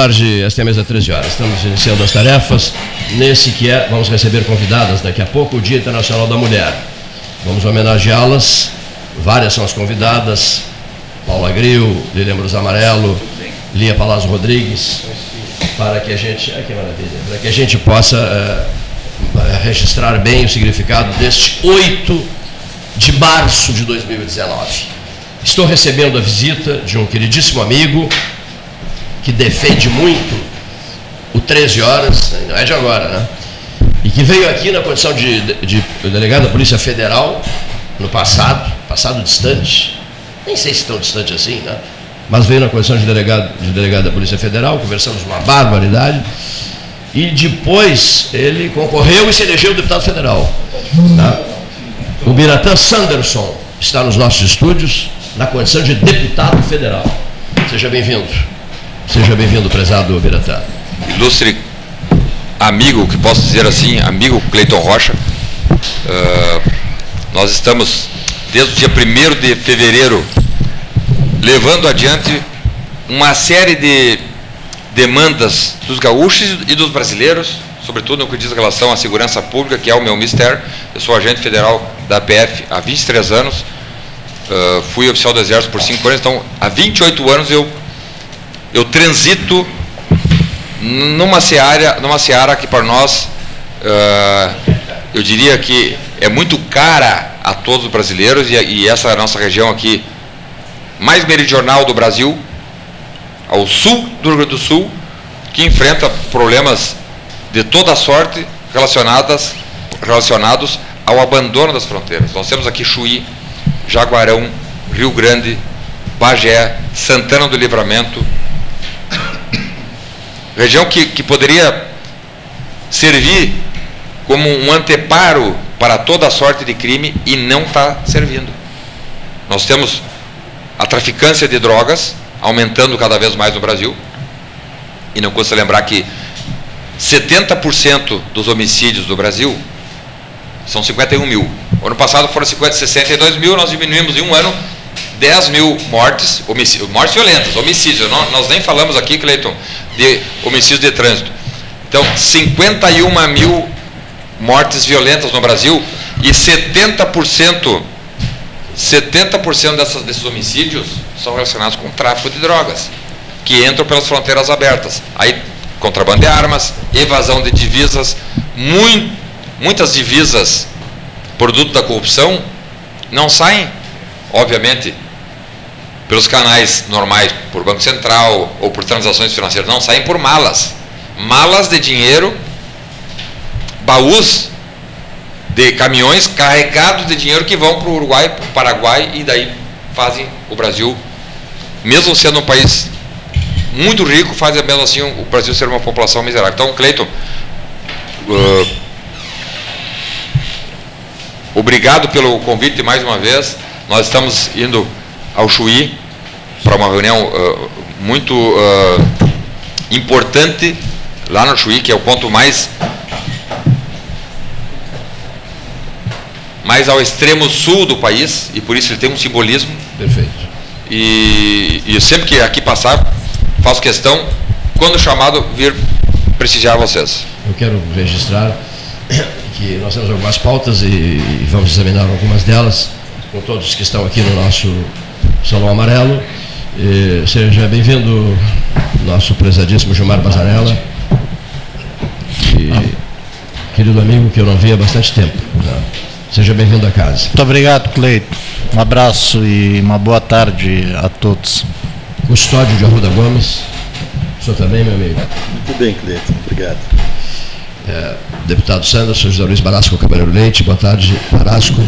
tarde, esta é a mesa 13 horas. Estamos iniciando as tarefas nesse que é, vamos receber convidadas daqui a pouco, o Dia Internacional da Mulher. Vamos homenageá-las, várias são as convidadas, Paula Gril, Lilian Brus Amarelo, Lia Palazzo Rodrigues, para que a gente, que maravilha, para que a gente possa uh, registrar bem o significado deste 8 de março de 2019. Estou recebendo a visita de um queridíssimo amigo, que defende muito o 13 horas, não é de agora, né? E que veio aqui na condição de, de, de delegado da Polícia Federal no passado, passado distante, nem sei se tão distante assim, né? Mas veio na condição de delegado, de delegado da Polícia Federal, conversamos uma barbaridade. E depois ele concorreu e se elegeu deputado federal. Né? O Biratã Sanderson está nos nossos estúdios na condição de deputado federal. Seja bem-vindo. Seja bem-vindo, prezado Biratã. Ilustre amigo, que posso dizer assim, amigo Cleiton Rocha, uh, nós estamos, desde o dia 1 de fevereiro, levando adiante uma série de demandas dos gaúchos e dos brasileiros, sobretudo no que diz relação à segurança pública, que é o meu mistério. Eu sou agente federal da PF há 23 anos, uh, fui oficial do Exército por 5 anos, então há 28 anos eu eu transito numa seara, numa seara que para nós, uh, eu diria que é muito cara a todos os brasileiros e, e essa é a nossa região aqui mais meridional do Brasil, ao sul do Rio Grande do Sul, que enfrenta problemas de toda sorte relacionadas, relacionados ao abandono das fronteiras. Nós temos aqui Chuí, Jaguarão, Rio Grande, Bagé, Santana do Livramento, região que, que poderia servir como um anteparo para toda a sorte de crime e não está servindo. Nós temos a traficância de drogas aumentando cada vez mais no Brasil. E não custa lembrar que 70% dos homicídios do Brasil são 51 mil. O ano passado foram 50, 62 mil, nós diminuímos em um ano 10 mil mortes, mortes violentas, homicídios. Nós nem falamos aqui, Cleiton, de homicídios de trânsito. Então, 51 mil mortes violentas no Brasil e 70%, 70% dessas, desses homicídios são relacionados com tráfico de drogas, que entram pelas fronteiras abertas. Aí, contrabando de armas, evasão de divisas, muito, muitas divisas, produto da corrupção, não saem, obviamente, pelos canais normais, por Banco Central ou por transações financeiras, não, saem por malas. Malas de dinheiro, baús de caminhões carregados de dinheiro que vão para o Uruguai, para o Paraguai e daí fazem o Brasil, mesmo sendo um país muito rico, faz mesmo assim o Brasil ser uma população miserável. Então, Cleiton, uh, obrigado pelo convite mais uma vez. Nós estamos indo ao Chuí para uma reunião uh, muito uh, importante lá no Chuí, que é o ponto mais mais ao extremo sul do país e por isso ele tem um simbolismo. Perfeito. E, e sempre que aqui passar, faço questão, quando chamado, vir prestigiar vocês. Eu quero registrar que nós temos algumas pautas e, e vamos examinar algumas delas com todos que estão aqui no nosso Salão Amarelo. E seja bem-vindo, nosso prezadíssimo Gilmar Bazarella, e, querido amigo que eu não vi há bastante tempo. Né? Seja bem-vindo à casa. Muito obrigado, Cleito. Um abraço e uma boa tarde a todos. Custódio de Arruda Gomes, o senhor também, meu amigo? Muito bem, Cleiton, obrigado. É, deputado Sanderson, José Luiz Barasco, Cavaleiro Leite, boa tarde, Barasco.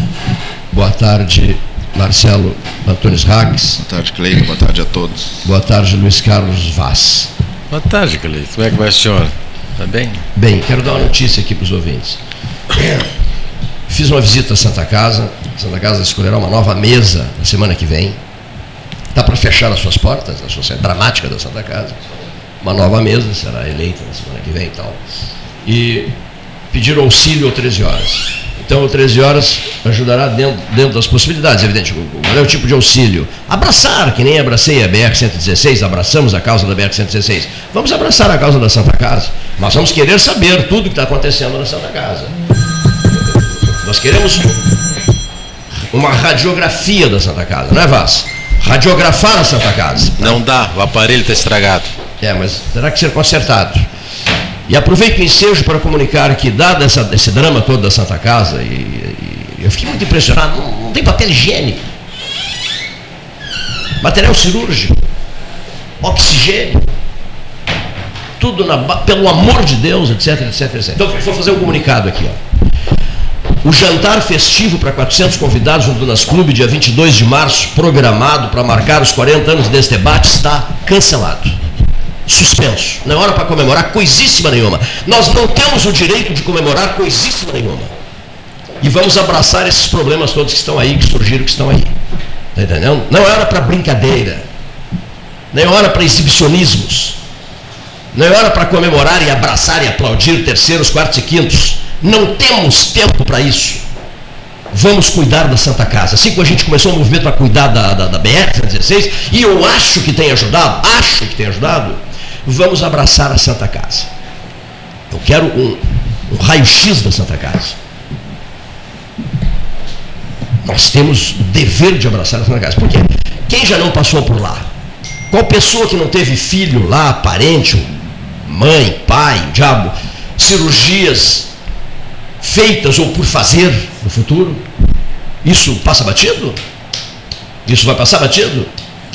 Boa tarde, Marcelo Antunes Rags. Boa tarde, Cleiton. Boa tarde a todos. Boa tarde, Luiz Carlos Vaz. Boa tarde, Cleiton. Como é que vai o senhor? Está bem? Bem, quero dar uma notícia aqui para os ouvintes. Fiz uma visita à Santa Casa. A Santa Casa escolherá uma nova mesa na semana que vem. Está para fechar as suas portas, a situação é dramática da Santa Casa. Uma nova mesa será eleita na semana que vem e tal. E pediram auxílio às 13 horas. Então, o 13 horas ajudará dentro, dentro das possibilidades, evidente. Qual é o tipo de auxílio? Abraçar, que nem abracei a BR-116, abraçamos a causa da BR-116. Vamos abraçar a causa da Santa Casa. Nós vamos querer saber tudo que está acontecendo na Santa Casa. Nós queremos uma radiografia da Santa Casa, não é, Vaz? Radiografar a Santa Casa. Não dá, o aparelho está estragado. É, mas terá que ser consertado. E aproveito o ensejo para comunicar que, dado essa, esse drama todo da Santa Casa, e, e eu fiquei muito impressionado, não, não, tem papel higiênico, material cirúrgico, oxigênio, tudo na, pelo amor de Deus, etc, etc, etc. Então, vou fazer um comunicado aqui. Ó. O jantar festivo para 400 convidados no Dunas Clube, dia 22 de março, programado para marcar os 40 anos desse debate, está cancelado suspenso. Não é hora para comemorar coisíssima nenhuma. Nós não temos o direito de comemorar coisíssima nenhuma. E vamos abraçar esses problemas todos que estão aí, que surgiram, que estão aí. Está entendendo? Não é hora para brincadeira. Não é hora para exibicionismos. Não é hora para comemorar e abraçar e aplaudir terceiros, quartos e quintos. Não temos tempo para isso. Vamos cuidar da Santa Casa. Assim como a gente começou um movimento para cuidar da, da, da BR-116, e eu acho que tem ajudado, acho que tem ajudado, vamos abraçar a Santa Casa. Eu quero um, um raio-x da Santa Casa. Nós temos o dever de abraçar a Santa Casa. Por quê? Quem já não passou por lá? Qual pessoa que não teve filho lá, parente, mãe, pai, diabo, cirurgias feitas ou por fazer no futuro? Isso passa batido? Isso vai passar batido?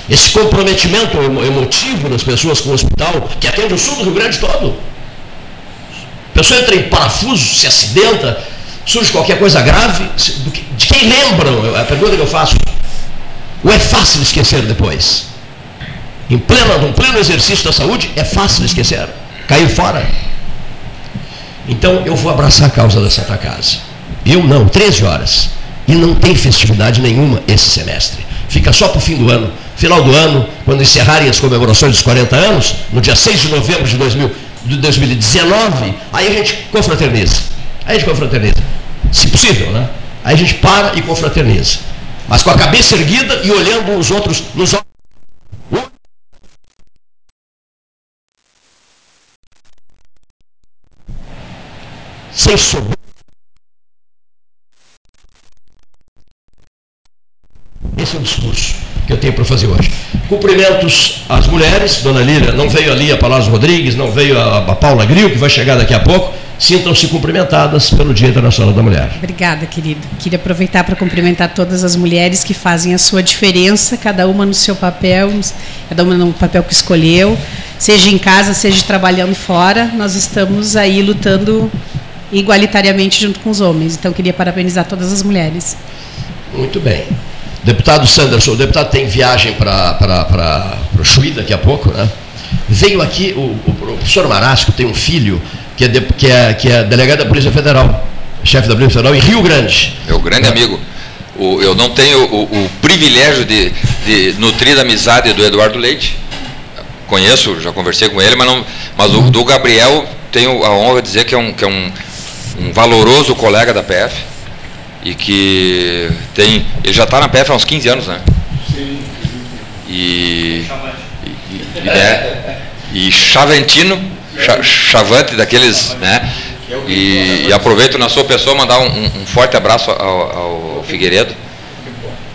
Esse comprometimento emotivo das pessoas com o hospital, que atende o sul do Rio Grande todo. A pessoa entra em parafuso, se acidenta, surge qualquer coisa grave, de quem lembram? É a pergunta que eu faço. Ou é fácil esquecer depois? Em pleno, em pleno exercício da saúde, é fácil esquecer, cair fora. Então eu vou abraçar a causa da Santa Casa. Eu não, 13 horas. E não tem festividade nenhuma esse semestre. Fica só para o fim do ano final do ano, quando encerrarem as comemorações dos 40 anos, no dia 6 de novembro de, 2000, de 2019, aí a gente confraterniza. Aí a gente confraterniza. Se possível, né? Aí a gente para e confraterniza. Mas com a cabeça erguida e olhando os outros nos olhos. Sem soberba. Esse é o discurso que eu tenho para fazer hoje. Cumprimentos às mulheres, dona Lília, não veio ali a Palácio Rodrigues, não veio a, a Paula Gril, que vai chegar daqui a pouco. Sintam-se cumprimentadas pelo Dia Internacional da Mulher. Obrigada, querido. Queria aproveitar para cumprimentar todas as mulheres que fazem a sua diferença, cada uma no seu papel, cada uma no papel que escolheu, seja em casa, seja trabalhando fora. Nós estamos aí lutando igualitariamente junto com os homens. Então, queria parabenizar todas as mulheres. Muito bem. Deputado Sanderson, o deputado tem viagem para o Chuí daqui a pouco, né? Veio aqui, o, o, o professor Marasco tem um filho que é, de, que é, que é delegado da Polícia Federal, chefe da Polícia Federal em Rio Grande. Meu grande é. amigo. O, eu não tenho o, o privilégio de, de, nutrir a amizade do Eduardo Leite. Conheço, já conversei com ele, mas, não, mas o do Gabriel tenho a honra de dizer que é um, que é um, um valoroso colega da PF e que tem. Ele já está na PF há uns 15 anos, né? Sim. E. E, e, né? e Chaventino, Chavante daqueles, né? E, e, aproveito na sua pessoa mandar um, um forte abraço ao, ao, Figueiredo,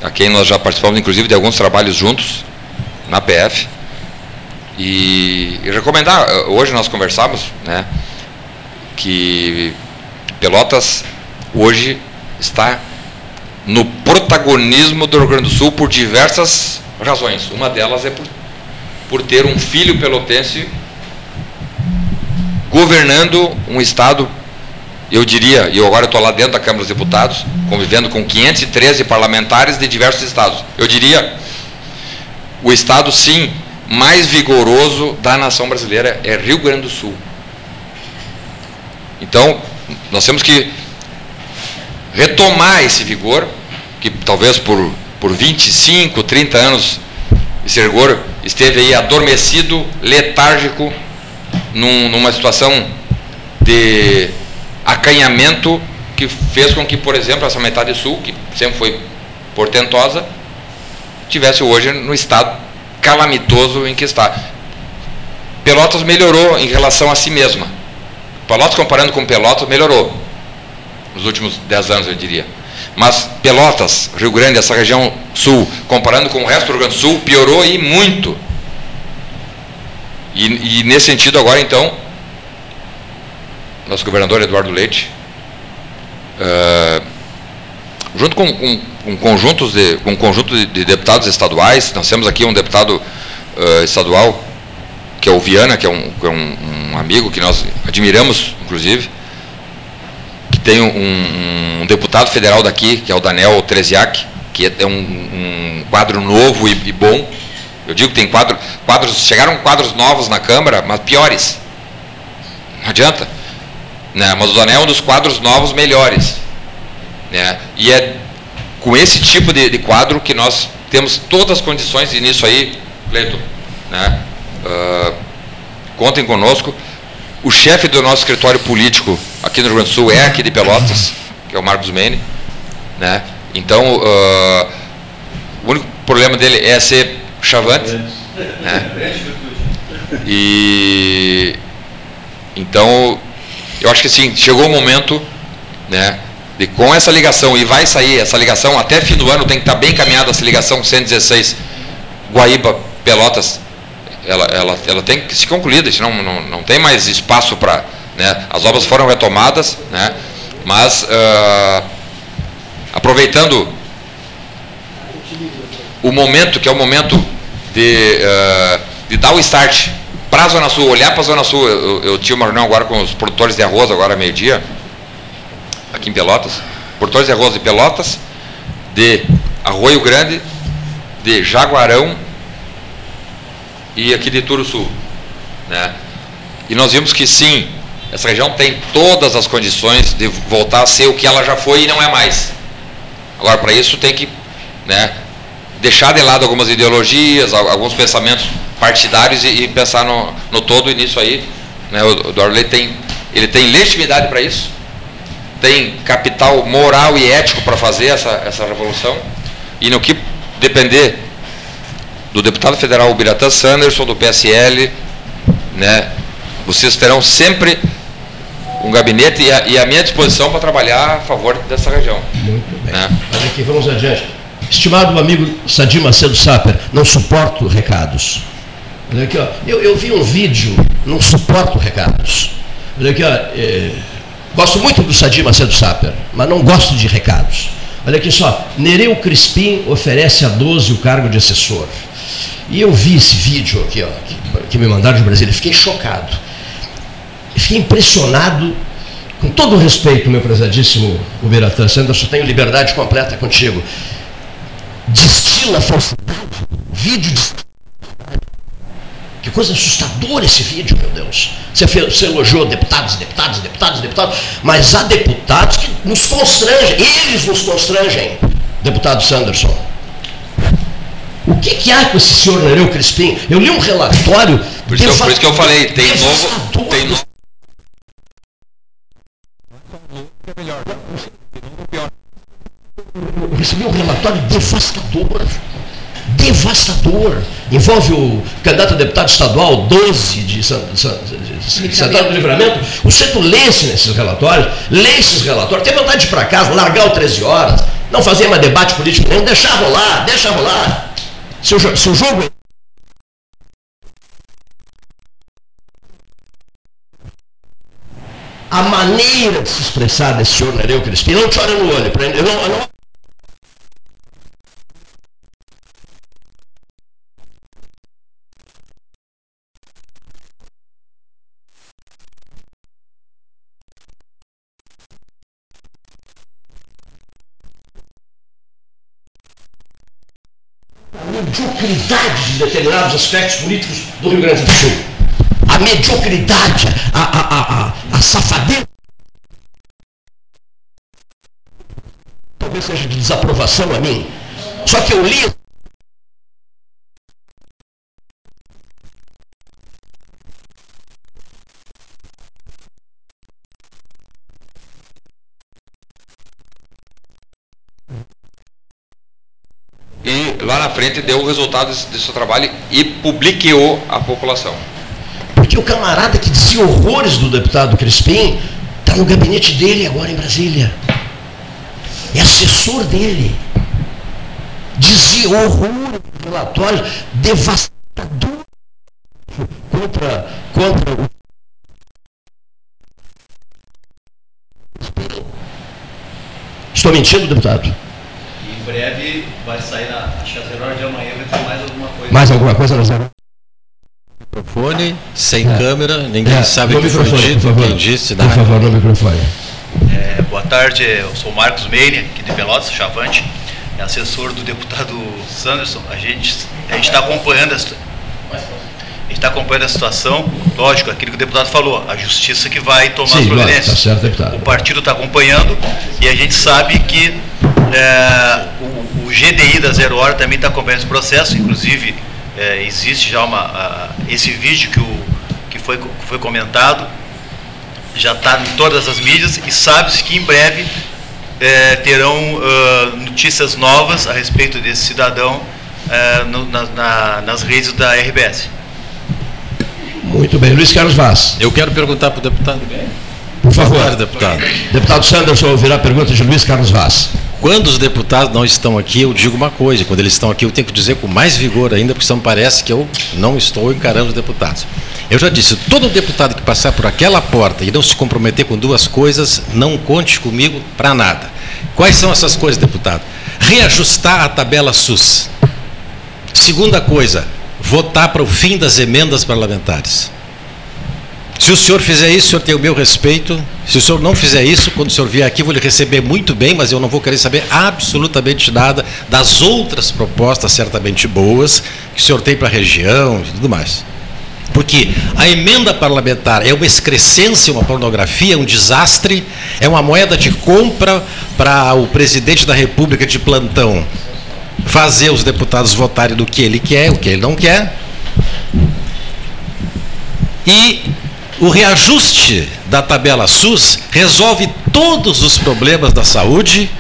a quem nós já participamos, inclusive, de alguns trabalhos juntos na PF. E, e recomendar, hoje nós conversamos, né? Que Pelotas hoje está no protagonismo do Rio Grande do Sul por diversas razões. Uma delas é por, por ter um filho pelotense governando um estado, eu diria, e agora estou lá dentro da Câmara dos Deputados, convivendo com 513 parlamentares de diversos estados. Eu diria, o estado, sim, mais vigoroso da nação brasileira é Rio Grande do Sul. Então, nós temos que retomar esse vigor, que talvez por, por 25, 30 anos esse vigor esteve aí adormecido, letárgico, num, numa situação de acanhamento que que fez com que, por exemplo, essa metade sul, que sempre foi portentosa, tivesse hoje no estado calamitoso em que está. Pelotas melhorou em relação a si mesma. Pelotas, comparando com Pelotas, melhorou. Nos últimos 10 anos, eu diria. Mas Pelotas, Rio Grande, essa região sul, comparando com o resto do Rio Grande do Sul, piorou e muito. E, e nesse sentido, agora então, nosso governador Eduardo Leite, uh, junto com, com, com, conjuntos de, com um conjunto de, de, deputados estaduais, nós temos aqui um deputado uh, estadual, que é o Viana, que é, um, que é um, um, amigo que nós admiramos, inclusive, tem um, um deputado federal daqui, que é o Daniel Treziak, que é um, quadro novo e, e bom, eu digo que tem quadro, quadros, chegaram quadros novos na Câmara, mas piores. Não adianta. Né? Mas o Zanel é um dos quadros novos melhores. Né? E é com esse tipo de, de quadro que nós temos todas as condições, e nisso aí, Cleiton, né? Uh, contem conosco. O chefe do nosso escritório político aqui no Rio Grande do Sul é aqui de Pelotas, que é o Marcos Mene. Né? Então, uh, o único problema dele é ser chavante. Né? E então eu acho que sim, chegou o momento, né, de com essa ligação e vai sair essa ligação até fim do ano tem que estar bem caminhada essa ligação 116 Guaíba Pelotas, ela, ela, ela tem que ser concluída, senão não, não tem mais espaço para, né, as obras foram retomadas, né, mas uh, aproveitando o momento que é o momento de, uh, de dar o start para a Zona Sul, olhar para a Zona Sul. Eu, eu, tinha uma reunião agora com os produtores de arroz, agora meio-dia, aqui em Pelotas. Produtores de arroz de Pelotas, de Arroio Grande, de Jaguarão e aqui de Turo Sul. Né? E nós vimos que sim, essa região tem todas as condições de voltar a ser o que ela já foi e não é mais. Agora, para isso, tem que né, deixar de lado algumas ideologias, alguns pensamentos partidários e, e pensar no, no, todo e nisso aí. Né, o, Dorley tem, ele tem legitimidade para isso, tem capital moral e ético para fazer essa, essa revolução e no que depender do deputado federal Biratã Sanderson, do PSL, né, vocês terão sempre um gabinete e a, e a minha disposição para trabalhar a favor dessa região. Muito bem. Né? Olha aqui, vamos adiante. Estimado amigo Sadir Macedo Saper, não suporto recados. Olha aqui, ó, eu, eu vi um vídeo, não suporto recados. Olha aqui, ó, é, gosto muito do Sadir Macedo Saper, mas não gosto de recados. Olha aqui só, Nereu Crispim oferece a 12 o cargo de assessor. E eu vi esse vídeo aqui, ó, que, que me mandaram de Brasília, fiquei chocado. Fiquei impressionado com todo o respeito, meu prezadíssimo Uberatan Sanderson, tenho liberdade completa contigo destila falsidade. Vídeo de que coisa assustadora esse vídeo, meu Deus. Você, fez, você elogiou deputados, deputados, deputados, deputados, mas há deputados que nos constrangem, eles nos constrangem, deputado Sanderson. O que, que há com esse senhor Nereu Crispim? Eu li um relatório. Por isso, por isso que eu falei, tem novo. Tem novo. Eu recebi um relatório devastador. Devastador. Envolve o candidato a deputado estadual 12 de Santana do Livramento. O centro lê-se nesses relatórios, lê esses relatórios, tem vontade de ir para casa, largar o 13 horas, não fazer mais debate político nenhum, deixar rolar, deixa rolar. Se o, se o jogo a maneira de se expressar desse senhor Nereu Crispim, não chora no olho, eu não, eu não mediocridade de determinados aspectos políticos do Rio Grande do Sul mediocridade, a, a, a, a safadeza. Talvez seja de desaprovação a mim. Só que eu li e lá na frente deu o resultado desse, desse seu trabalho e publiqueou a população. Porque o camarada que dizia horrores do deputado Crispim está no gabinete dele agora em Brasília. É assessor dele. Dizia horrores, relatórios devastadores contra, contra o Estou mentindo, deputado? Em breve vai sair 0 horas de amanhã vai ter mais alguma coisa. Mais alguma coisa na zero? Microfone, sem É. câmera, ninguém É, sabe no o que foi microfone, dito, por favor. quem disse, Por favor, no microfone. É, boa tarde, eu sou o Marcos Meire, aqui de Pelotas, Chavante, é assessor do deputado Sanderson. A gente a está acompanhando a, está acompanhando a situação, lógico, aquilo que o deputado falou, a justiça que vai tomar Sim, as providências. tá certo, deputado. O partido está acompanhando e a gente sabe que é, o, o GDI da Zero Hora também está acompanhando esse processo, inclusive é, existe já uma, a- esse vídeo que, o, que, foi, que foi comentado, já está em todas as mídias e sabe-se que em breve eh, terão ah, notícias novas a respeito desse cidadão eh, no- na- na- nas redes da RBS. Muito bem. Luiz Carlos Vaz, Eu quero perguntar para o deputado. por favor. Deputado. Deputado Sanderson ouvirá a pergunta de Luiz Carlos Vaz. Quando os deputados não estão aqui, eu digo uma coisa. Quando eles estão aqui, eu tenho que dizer com mais vigor ainda, porque senão parece que eu não estou encarando os deputados. Eu já disse, todo deputado que passar por aquela porta e não se comprometer com duas coisas, não conte comigo para nada. Quais são essas coisas, deputado? Reajustar a tabela SUS. Segunda coisa, votar para o fim das emendas parlamentares. Se o senhor fizer isso, o senhor tem o meu respeito. Se o senhor não fizer isso, quando o senhor vier aqui, vou lhe receber muito bem, mas eu não vou querer saber absolutamente nada das outras propostas certamente boas que o senhor tem para a região e tudo mais. Porque a emenda parlamentar é uma excrescência, uma pornografia, um desastre, é uma moeda de compra para o presidente da República de plantão fazer os deputados votarem do que ele quer, o que ele não quer. E o reajuste da tabela SUS resolve todos os problemas da saúde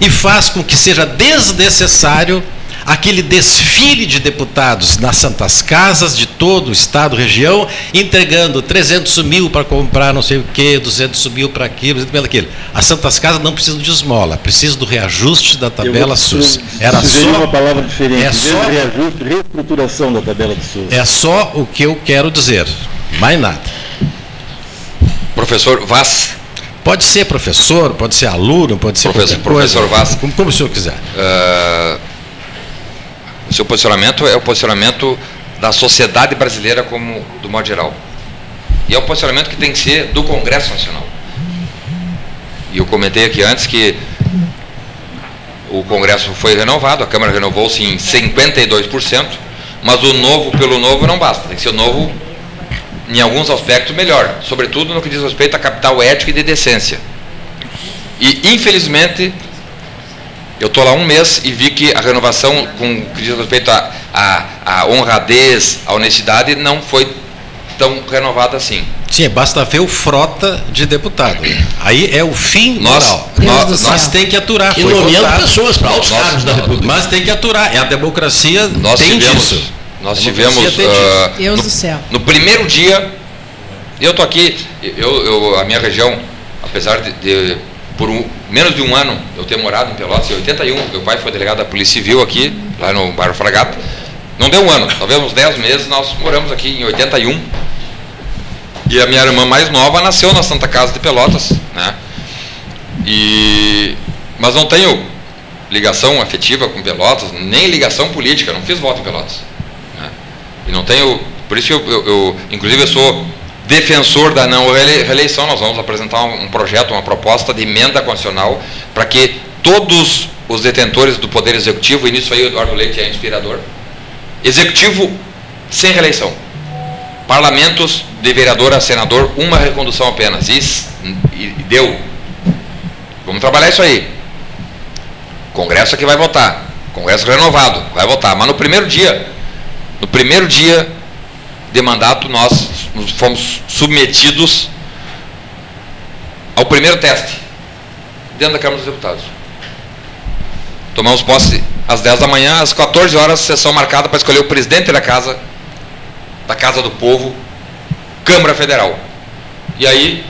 e faz com que seja desnecessário aquele desfile de deputados nas santas casas de todo o estado, região, entregando 300 mil para comprar não sei o quê, 200 mil para aquilo, 200 mil para aquilo. As santas casas não precisam de esmola, precisam do reajuste da tabela SUS. Era Sugerir uma só, palavra diferente. é só- reajuste, reestruturação da tabela do SUS. é só o que eu quero dizer, mais nada. Professor Vaz, Pode ser professor, pode ser aluno, pode ser Professor- coisa. professor Vaz. Como, como o senhor quiser. ah, o seu posicionamento é o posicionamento da sociedade brasileira como do modo geral. E é o posicionamento que tem que ser do Congresso Nacional. E eu comentei aqui antes que o Congresso foi renovado, a Câmara renovou-se em 52%, mas o novo pelo novo não basta, tem que ser o novo em alguns aspectos melhor, sobretudo no que diz respeito à capital ética e de decência. E infelizmente eu estou lá um mês e vi que a renovação com o que diz respeito à à- à honradez, à honestidade, não foi tão renovada assim. Sim, basta ver o frota de deputado. Aí é o fim Nós, moral. Nós, nós, tem que aturar. E nomeando votado. pessoas para altos cargos da República. Mas tem que aturar. É a democracia nós tem tivemos, disso. Nós tivemos ah, Deus no, do céu. no primeiro dia, eu tô aqui, eu, eu- a minha região, apesar de, de por um- menos de um ano eu ter morado em Pelotas, em 81, meu pai foi delegado da Polícia Civil aqui, lá no bairro Fragata, não deu um ano, talvez uns 10 meses, nós moramos aqui em 81, e a minha irmã mais nova nasceu na Santa Casa de Pelotas, né? E, mas não tenho ligação afetiva com Pelotas, nem ligação política, não fiz voto em Pelotas. E não tenho, por isso eu, eu, eu- inclusive eu sou defensor da não reele- reeleição, nós vamos apresentar um, projeto, uma proposta de emenda constitucional para que todos os detentores do Poder Executivo, e nisso aí o Eduardo Leite é inspirador, executivo sem reeleição. Parlamentos de vereador a senador, uma recondução apenas. E, s- e deu. Vamos trabalhar isso aí. Congresso é que vai votar. Congresso renovado, vai votar. Mas no primeiro dia, no primeiro dia de mandato, nós fomos submetidos ao primeiro teste dentro da Câmara dos Deputados. Tomamos posse às 10 da manhã, às 14 horas, sessão marcada para escolher o presidente da casa, da Casa do Povo, Câmara Federal. E aí,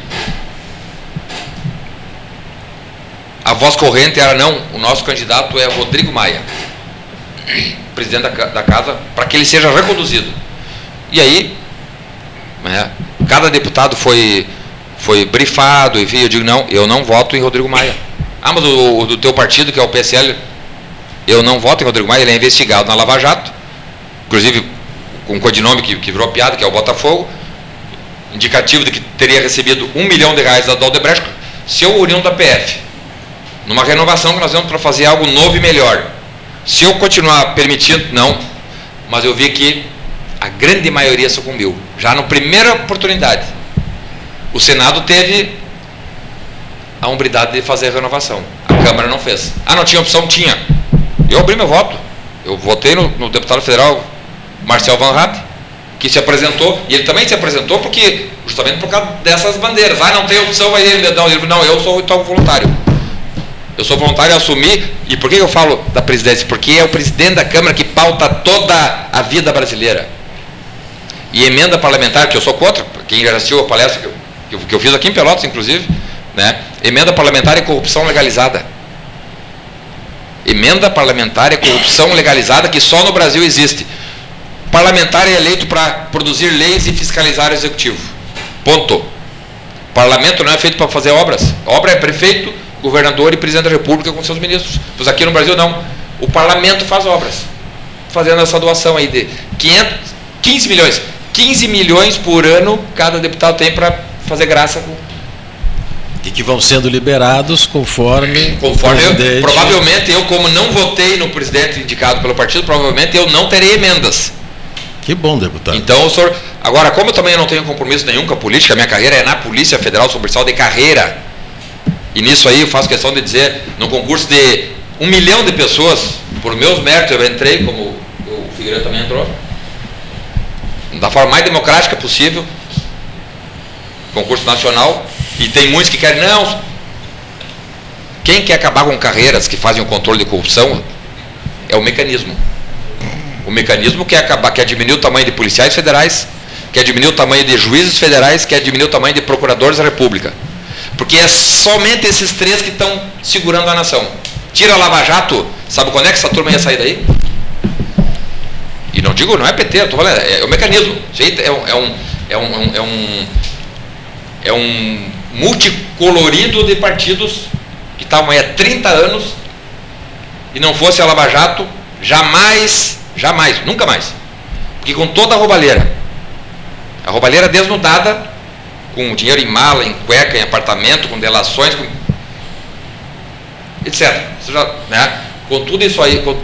a voz corrente era não, o nosso candidato é Rodrigo Maia, presidente da, da casa, para que ele seja reconduzido. E aí, né, cada deputado foi, foi brifado, enfim, eu digo, não, eu não voto em Rodrigo Maia. Ah, mas o, do teu partido, que é o PSL, eu não voto em Rodrigo Maia, ele é investigado na Lava Jato, inclusive com um codinome que, que virou piada, que é o Botafogo, indicativo de que teria recebido um milhão de reais da Odebrecht, se eu União da PF, numa renovação que nós vamos para fazer algo novo e melhor. Se eu continuar permitindo, não, mas eu vi que a grande maioria sucumbiu. Já na primeira oportunidade, o Senado teve a hombridade de fazer a renovação. A Câmara não fez. Ah, não tinha opção? Tinha. Eu abri meu voto. Eu votei no, no deputado federal Marcel Van Hatt, que se apresentou, e ele também se apresentou porque, justamente por causa dessas bandeiras. Ah, não tem opção, vai ele, não, ele, não eu sou então voluntário. Eu sou voluntário a assumir, e por que eu falo da presidência? Porque é o presidente da Câmara que pauta toda a vida brasileira. E emenda parlamentar, que eu sou contra, quem já assistiu a palestra que eu, que eu fiz aqui em Pelotas, inclusive, né? emenda parlamentar e corrupção legalizada. Emenda parlamentar e corrupção legalizada que só no Brasil existe. Parlamentar é eleito para produzir leis e fiscalizar o executivo. Ponto. Parlamento não é feito para fazer obras. Obra é prefeito, governador e presidente da república com seus ministros. Pois aqui no Brasil não. O parlamento faz obras. Fazendo essa doação aí de 500, 15 milhões. 15 milhões por ano cada deputado tem para fazer graça com, e que vão sendo liberados conforme. Conforme eu, provavelmente eu, como não votei no presidente indicado pelo partido, provavelmente eu não terei emendas. Que bom, deputado. Então, o senhor. Agora, como eu também não tenho compromisso nenhum com a política, minha carreira é na Polícia Federal, sou policial de carreira. E nisso aí eu faço questão de dizer, no concurso de um milhão de pessoas, por meus méritos, eu entrei, como o Figueiredo também entrou, da forma mais democrática possível, concurso nacional, e tem muitos que querem, não. Quem quer acabar com carreiras que fazem o controle de corrupção é o mecanismo. O mecanismo quer acabar, quer diminuir o tamanho de policiais federais, quer diminuir o tamanho de juízes federais, quer diminuir o tamanho de procuradores da República. Porque é somente esses três que estão segurando a nação. Tira a Lava Jato, sabe quando é que essa turma ia sair daí? E não digo, não é PT, estou falando, é, é o mecanismo. É um, é um, é um, é um, é um multicolorido de partidos que estavam aí há 30 anos e não fosse a Lava Jato, jamais, jamais, nunca mais. Porque com toda a roubalheira, a roubalheira desnudada, com dinheiro em mala, em cueca, em apartamento, com delações, com... etc. Já, né? Com tudo isso aí, com...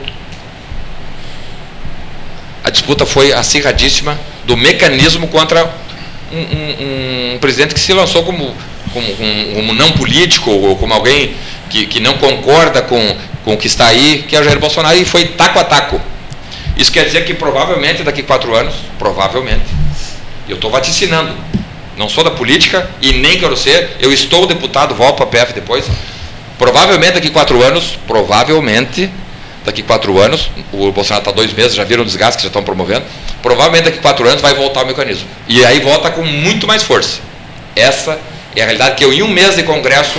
a disputa foi acirradíssima do mecanismo contra um, um, um presidente que se lançou como como, como, como não político ou como alguém que, que não concorda com, com o que está aí, que é o Jair Bolsonaro, e foi taco a taco. Isso quer dizer que provavelmente daqui a quatro anos, provavelmente, eu estou vaticinando, não sou da política e nem quero ser, eu estou deputado, volto para a PF depois, provavelmente daqui quatro anos, provavelmente, daqui quatro anos, o Bolsonaro está dois meses, já viram o desgaste que já estão promovendo, provavelmente daqui quatro anos vai voltar o mecanismo. E aí volta com muito mais força. Essa é a realidade que eu, em um mês de congresso,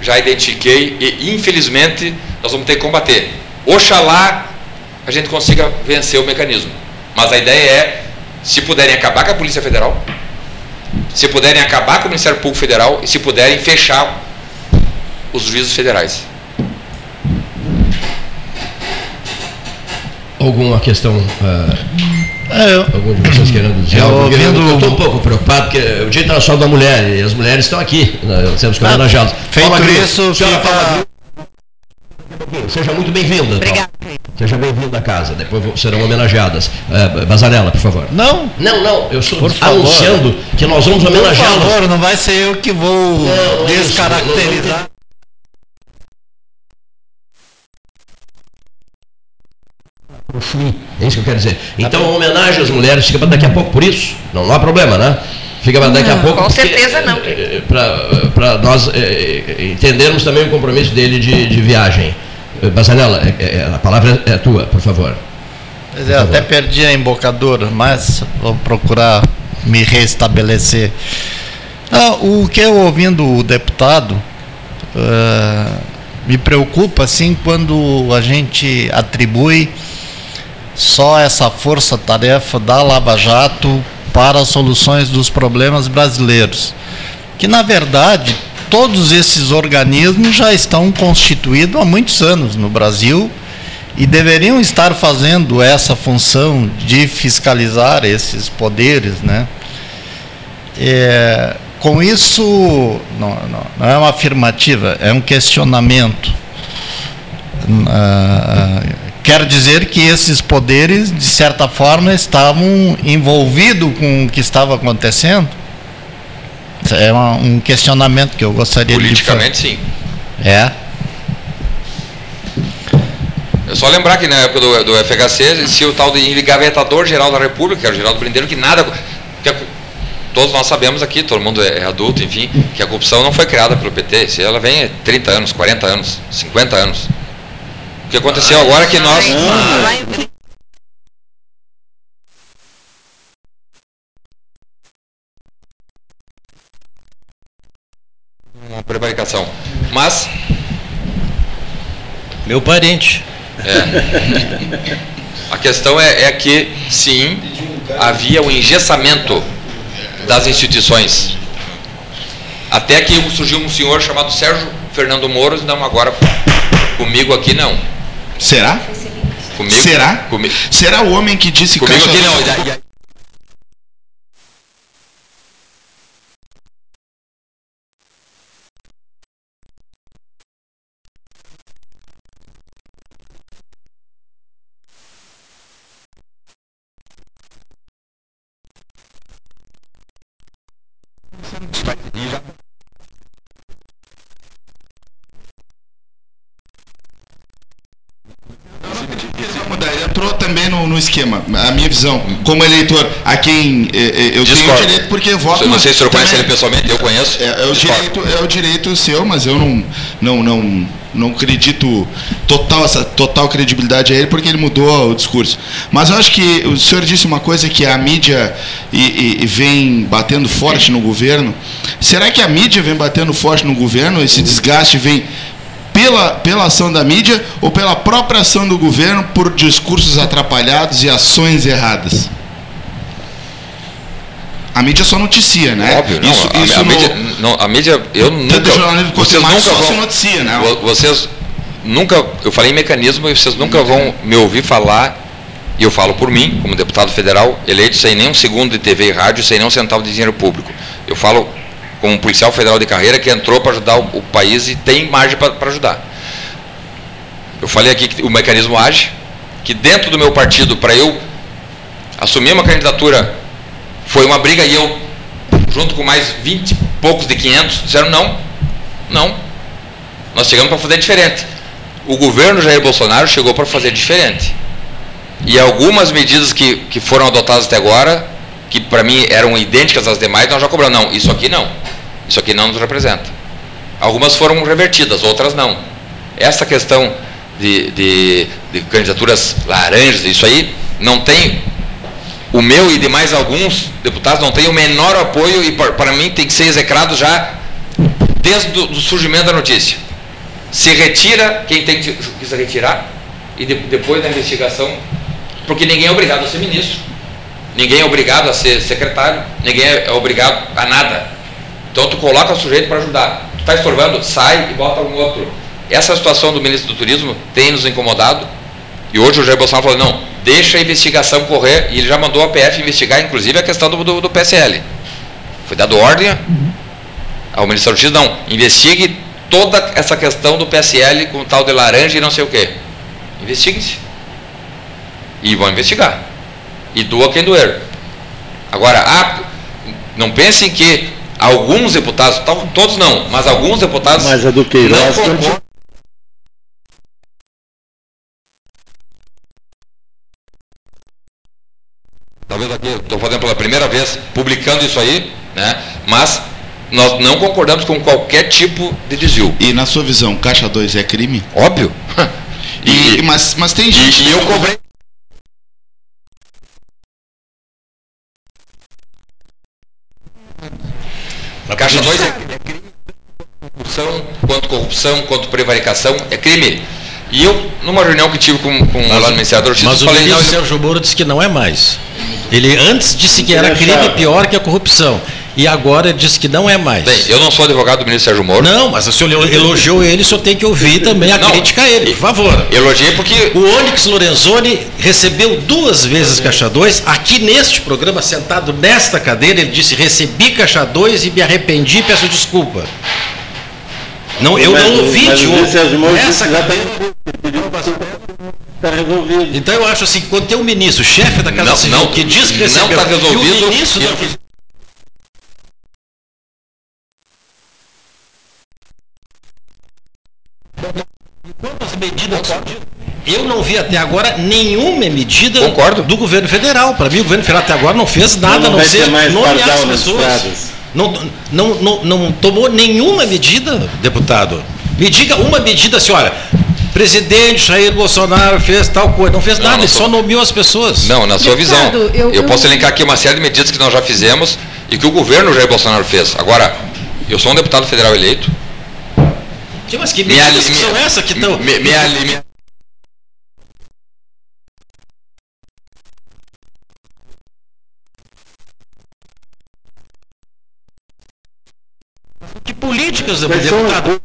já identifiquei e, infelizmente, nós vamos ter que combater. Oxalá a gente consiga vencer o mecanismo. Mas a ideia é, se puderem acabar com a Polícia Federal, se puderem acabar com o Ministério Público Federal e se puderem fechar os juízes federais. Alguma questão uh, é, eu, Algum de vocês querendo dizer eu, algo? Ouvindo... Eu estou um pouco preocupado, porque é o Dia Internacional da Mulher, e as mulheres estão aqui, nós temos que homenageá-las. feito Gil, isso, senhora fica- Seja muito bem-vinda. Obrigada. Paula. Seja bem-vinda à casa, depois serão homenageadas. Uh, Bazarella, por favor. Não, Não, não, eu estou Por favor. anunciando que nós vamos por homenageá-las. favor, não vai ser eu que vou Não, é isso, descaracterizar. É isso que eu quero dizer. Então, a homenagem às mulheres fica para daqui a pouco, por isso. Não, não há problema, né? Fica para daqui a Não, pouco. com certeza não. Para nós eh, entendermos também o compromisso dele de, de viagem. Eh, Bazanella, é, é, a palavra é tua, por favor. Pois é, até perdi a embocadura, mas vou procurar me restabelecer. Ah, o que eu ouvindo o deputado uh, me preocupa assim quando a gente atribui só essa força-tarefa da Lava Jato para soluções dos problemas brasileiros. Que na verdade todos esses organismos já estão constituídos há muitos anos no Brasil e deveriam estar fazendo essa função de fiscalizar esses poderes, né? É, com isso, não, não, não, é uma afirmativa, é um questionamento. Ah, quer dizer que esses poderes, de certa forma, estavam envolvidos com o que estava acontecendo? É uma, um questionamento que eu gostaria Politicamente, de Politicamente, sim. É. É só lembrar que na época do, do FHC existia o tal de engavetador geral da República, que era o Geraldo Brindeiro, que nada. Que a, todos nós sabemos aqui, todo mundo é, é adulto, enfim, que a corrupção não foi criada pelo PT. Se ela vem é 30 anos, 40 anos, 50 anos. O que aconteceu agora é que nós. Uma prevaricação. Mas. Meu parente. É. A questão é, é que, sim, havia um engessamento das instituições. Até que surgiu um senhor chamado Sérgio Fernando Moro, não, agora comigo aqui não. Será? Comigo, Será? Comigo, Será o homem que disse comigo aqui não. entrou também no, no, esquema, a minha visão, como eleitor, a quem eh, eh eu Discord. tenho direito porque voto. Não sei se o senhor conhece ele pessoalmente, eu conheço. É, é, o direito, é o direito seu, mas eu não, não, não, não acredito total essa total credibilidade a ele porque ele mudou o discurso. Mas eu acho que o senhor disse uma coisa que a mídia e, e, vem batendo forte no governo. Será que a mídia vem batendo forte no governo? Esse desgaste vem pela, pela ação da mídia ou pela própria ação do governo por discursos atrapalhados e ações erradas? A mídia só noticia, né? Óbvio, não. Isso, a, isso a, no... mídia, não, a mídia, eu nunca. Vocês nunca só vão, se noticia, né? Vocês nunca, eu falei em mecanismo e vocês nunca vão me ouvir falar. E eu falo por mim, como deputado federal, eleito sem nenhum segundo de TV e rádio, sem nenhum centavo de dinheiro público. Eu falo como policial federal de carreira que entrou para ajudar o, o, país e tem margem para ajudar. Eu falei aqui que o mecanismo age, que dentro do meu partido, para eu assumir uma candidatura, foi uma briga e eu, junto com mais 20 poucos de 500, disseram não, não. Nós chegamos para fazer diferente. O governo Jair Bolsonaro chegou para fazer diferente. E algumas medidas que, que foram adotadas até agora que para mim eram idênticas às demais, nós já cobramos. Não, isso aqui não. Isso aqui não nos representa. Algumas foram revertidas, outras não. Essa questão de, de, de candidaturas laranjas, isso aí, não tem. O meu e de mais alguns deputados não tem o menor apoio e para mim tem que ser execrado já desde o surgimento da notícia. Se retira quem tem que se retirar e de, depois da investigação, porque ninguém é obrigado a ser ministro. Ninguém é obrigado a ser secretário, ninguém é obrigado a nada. Então tu coloca o sujeito para ajudar. Tu está estorbando, sai e bota um outro. Essa situação do ministro do Turismo tem nos incomodado. E hoje o Jair Bolsonaro falou, não, deixa a investigação correr. E ele já mandou a PF investigar, inclusive, a questão do, do, do PSL. Foi dado ordem ao Ministério da Justiça, não, investigue toda essa questão do PSL com tal de laranja e não sei o quê. Investigue-se. E vão investigar e doa quem doer. Agora, ah, não pensem que alguns deputados, todos não, mas alguns deputados mas a do Queiroz não concordam. Talvez aqui, estou fazendo pela primeira vez, publicando isso aí, né? mas nós não concordamos com qualquer tipo de desvio. E na sua visão, Caixa 2 é crime? Óbvio. E, e mas, mas tem gente. E, e eu cobrei. Na Caixa 2 é, é crime corrupção, quanto corrupção, quanto prevaricação, é crime. E eu, numa reunião que tive com, com mas, lá no Ministério da Justiça, mas falei, o ministro Sérgio Moro disse que não é mais. Ele antes disse que era crime pior que a corrupção. E agora ele disse que não é mais. Bem, eu não sou advogado do ministro Sérgio Moro. Não, mas o senhor elogiou ele, o senhor tem que ouvir também a não, crítica a ele, por favor. Elogiei porque. O Onyx Lorenzoni recebeu duas vezes Caixa 2, aqui neste programa, sentado nesta cadeira, ele disse: recebi Caixa 2 e me arrependi e peço desculpa. Não, eu Mas não ouvi mas de o outro. Tá. Está resolvido. Então eu acho assim, quando tem um ministro, chefe da Casa Não, Civil, não, que diz que não recebeu, tá resolvido, e o ministro da Quantas medidas Eu não vi até agora nenhuma medida Concordo. do governo federal. Para mim, o governo federal até agora não fez nada, Não a não ser nomear as pessoas. Não, não, não, não tomou nenhuma medida, deputado. Me diga uma medida assim, olha, presidente Jair Bolsonaro fez tal coisa. Não fez Não, nada, não ele só nomeou as pessoas. Não, na sua visão. Deputado, Eu, eu- eu- posso elencar aqui uma série de medidas que nós já fizemos e que o governo Jair Bolsonaro fez. Agora, eu sou um deputado federal eleito. Sim, Mas que medidas que linha- são essas que estão... Me- minha- minha- Que políticas, Quais são as deputado?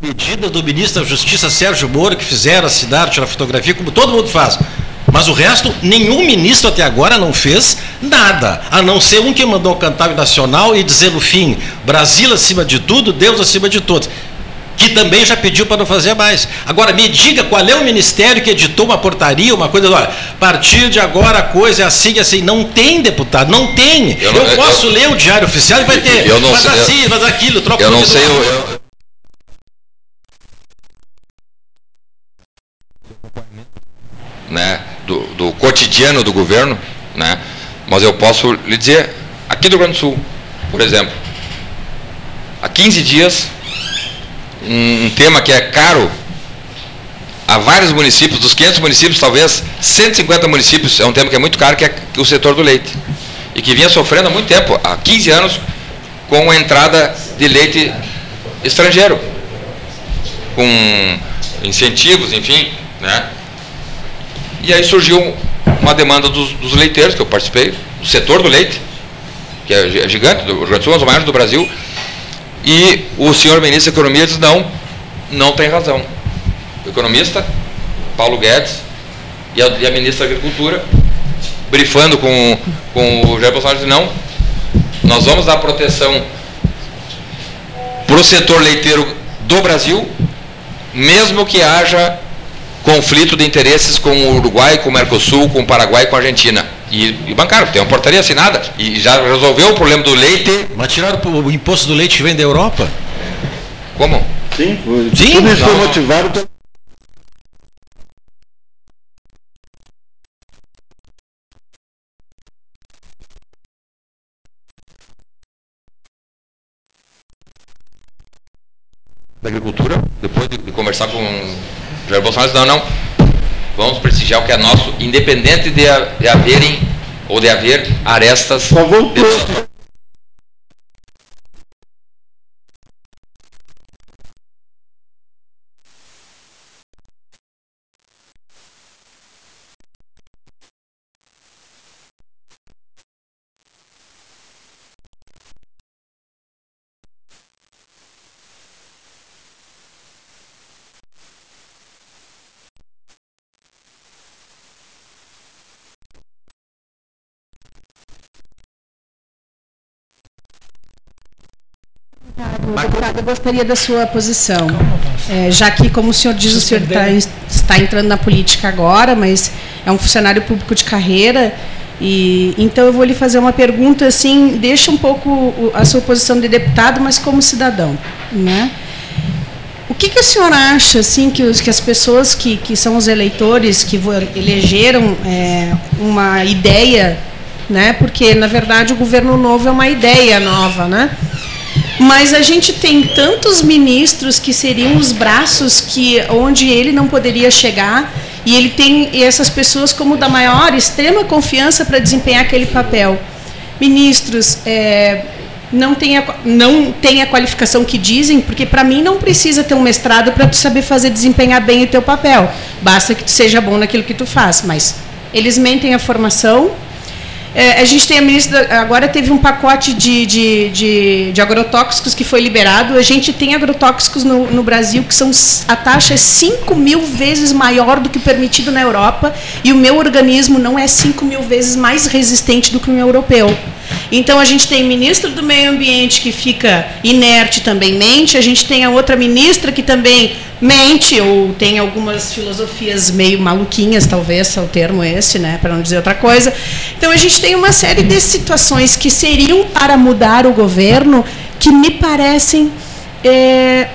medidas do ministro da Justiça Sérgio Moro que fizeram assinar, tirar fotografia, como todo mundo faz. Mas o resto, nenhum ministro até agora não fez nada, a não ser um que mandou cantar o nacional e dizer no fim, Brasil acima de tudo, Deus acima de todos. Que também já pediu para não fazer mais. Agora, me diga qual é o ministério que editou uma portaria, uma coisa, olha, a partir de agora a coisa é assim, assim. Não tem, deputado, não tem. Eu, Eu não- eu- posso ler o diário oficial e vai ter. Eu não faz sei, eu- assim, faz aquilo, troca Eu o não sei. Eu, eu- né, do, do cotidiano do governo, né, mas eu posso lhe dizer, aqui do Rio Grande do Sul, por exemplo, há 15 dias, um, um tema que é caro a vários municípios, dos 500 municípios, talvez 150 municípios, é um tema que é muito caro, que é o setor do leite. E que vinha sofrendo há muito tempo, há 15 anos, com a entrada de leite estrangeiro. Com incentivos, enfim, né? E aí surgiu uma demanda dos, dos leiteiros, que eu participei, do setor do leite, que é é gigante, do Rio Grande do Sul, um dos maiores do Brasil. E o senhor ministro da Economia diz, não, não tem razão. O economista, Paulo Guedes, e a, e a ministra da Agricultura, brifando com, com o Jair Bolsonaro, diz, não, nós vamos dar proteção para o setor leiteiro do Brasil, mesmo que haja conflito de interesses com o Uruguai, com o Mercosul, com o Paraguai, com a Argentina. E, e bancaram, tem uma portaria assinada. E já resolveu o problema do leite. Mas tiraram o imposto do leite que vem da Europa? Como? Sim, foi- Sim, tudo isso foi motivado pelo Da Agricultura, depois de, de conversar com Jair Bolsonaro, disse, não, não, vamos prestigiar o que é nosso, independente de, ha- de haverem ou de haver arestas. Só voltou. de- Deputado, eu gostaria da sua posição. É, já que, como o senhor diz, o senhor tá- está entrando na política agora, mas é um funcionário público de carreira. E, então eu vou lhe fazer uma pergunta assim, deixa um pouco a sua posição de deputado, mas como cidadão. Né? O que, que o senhor acha assim que, os, que as pessoas que, que são os eleitores que elegeram é, uma ideia né? Porque na verdade o governo novo é uma ideia nova, né? Mas a gente tem tantos ministros que seriam os braços que onde ele não poderia chegar e ele tem essas pessoas como da maior extrema confiança para desempenhar aquele papel. Ministros é, não tem, a, não tem a qualificação que dizem, porque para mim não precisa ter um mestrado para tu saber fazer desempenhar bem o teu papel. Basta que tu seja bom naquilo que tu faz, mas eles mentem a formação. É, a gente tem a ministra, agora teve um pacote de, de, de, de, agrotóxicos que foi liberado. A gente tem agrotóxicos no, no Brasil que são a taxa é 5 mil vezes maior do que permitido na Europa e o meu organismo não é 5 mil vezes mais resistente do que o europeu. Então a gente tem ministro do meio ambiente que fica inerte também mente, a gente tem a outra ministra que também mente ou tem algumas filosofias meio maluquinhas, talvez é o termo esse, né, para não dizer outra coisa. Então a gente tem uma série de situações que seriam para mudar o governo que me parecem é,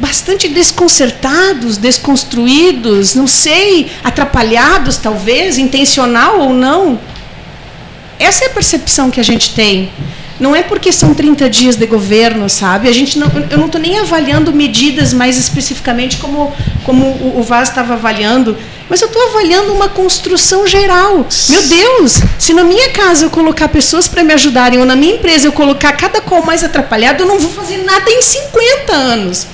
bastante desconcertados, desconstruídos, não sei, atrapalhados talvez, intencional ou não. Essa é a percepção que a gente tem. Não é porque são 30 dias de governo, sabe? A gente não, eu não estou nem avaliando medidas mais especificamente como, como o, o Vaz estava avaliando, mas eu estou avaliando uma construção geral. Meu Deus, se na minha casa eu colocar pessoas para me ajudarem, ou na minha empresa eu colocar cada qual mais atrapalhado, eu não vou fazer nada em 50 anos.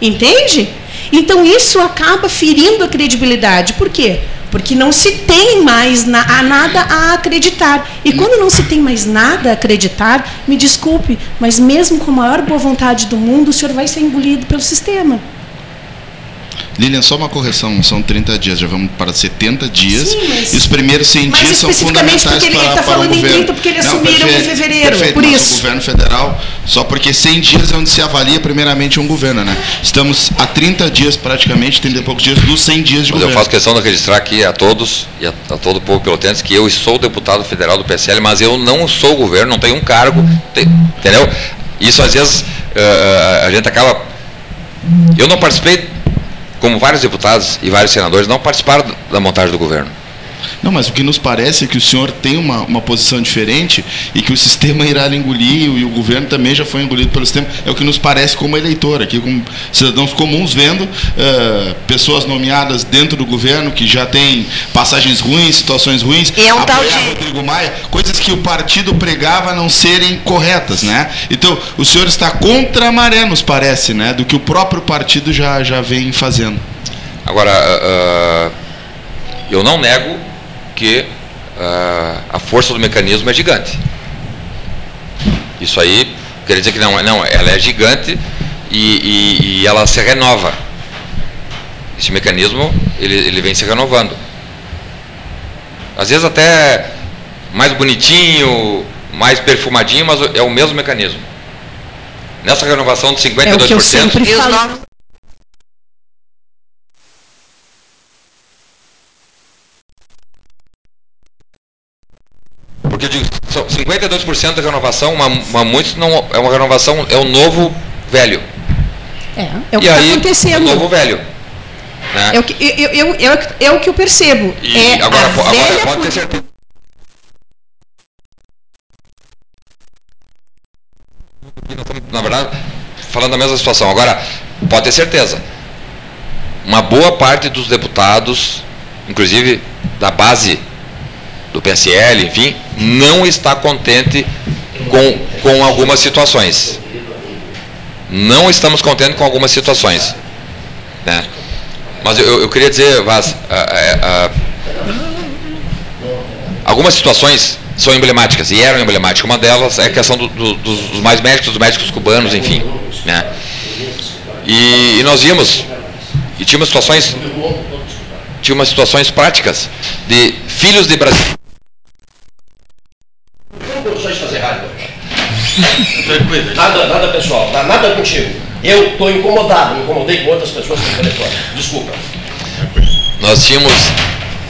Entende? Então isso acaba ferindo a credibilidade. Por quê? Porque não se tem mais na, a nada a acreditar. E quando não se tem mais nada a acreditar, me desculpe, mas mesmo com a maior boa vontade do mundo, o senhor vai ser engolido pelo sistema. Lilian, só uma correção, são 30 dias, já vamos para 70 dias. Sim, mas, e os primeiros 100 dias são fundamentais porque ele, para, ele tá para o falando governo. em 30 porque eles Não, assumiram perfeito, em fevereiro, perfeito, por mas isso. o governo federal, só porque 100 dias é onde se avalia primeiramente um governo, né? Estamos a 30 dias praticamente, 30 e poucos dias dos 100 dias de Mas governo. eu faço questão de registrar aqui a todos e a, a todo o povo pelotense que eu sou deputado federal do PSL, mas eu não sou governo, não tenho um cargo, tem- entendeu? Isso às vezes eh, a gente acaba. Eu não participei, como vários deputados e vários senadores, não participaram da montagem do governo. Não, mas o que nos parece é que o senhor tem uma, uma posição diferente e que o sistema irá lhe engolir e o governo também já foi engolido pelo sistema. É o que nos parece como eleitor, aqui como cidadãos comuns vendo eh, pessoas nomeadas dentro do governo que já têm passagens ruins, situações ruins, E é um tal apoiar de- Rodrigo Maia, coisas que o partido pregava não serem corretas, né? Então, o senhor está contra a maré, nos parece, né? Do que o próprio partido já, já vem fazendo. Agora, ah, eu não nego que ah, a força do mecanismo é gigante. Isso aí quer dizer que não, é- não ela é gigante e, e- e ela se renova. Esse mecanismo ele, ele vem se renovando. Às vezes até mais bonitinho, mais perfumadinho, mas é o mesmo mecanismo. Nessa renovação de 52%, É o que eu sempre falo. Porque eu digo, são 52% da renovação, uma, uma muitos não é uma renovação, é o novo velho. É, é o que está acontecendo. o novo velho. Né? É o que, eu, eu, eu- é o que eu percebo. E é agora, a agora velha pode ter certeza. Na verdade, falando da mesma situação. Agora, pode ter certeza. Uma boa parte dos deputados, inclusive da base do PSL, enfim, não está contente com, com algumas situações. Não estamos contentes com algumas situações. Né? Mas eu, eu queria dizer, Vaz, a- a- algumas situações são emblemáticas e eram emblemáticas. Uma delas é a questão do- do- dos, mais médicos, dos médicos cubanos, enfim. Né? E, e nós vimos, e tínhamos situações, tínhamos situações práticas de filhos de Brasil. Nada, nada pessoal, tá? nada contigo. Eu estou incomodado, me incomodei com outras pessoas no telefone. Desculpa. nós tínhamos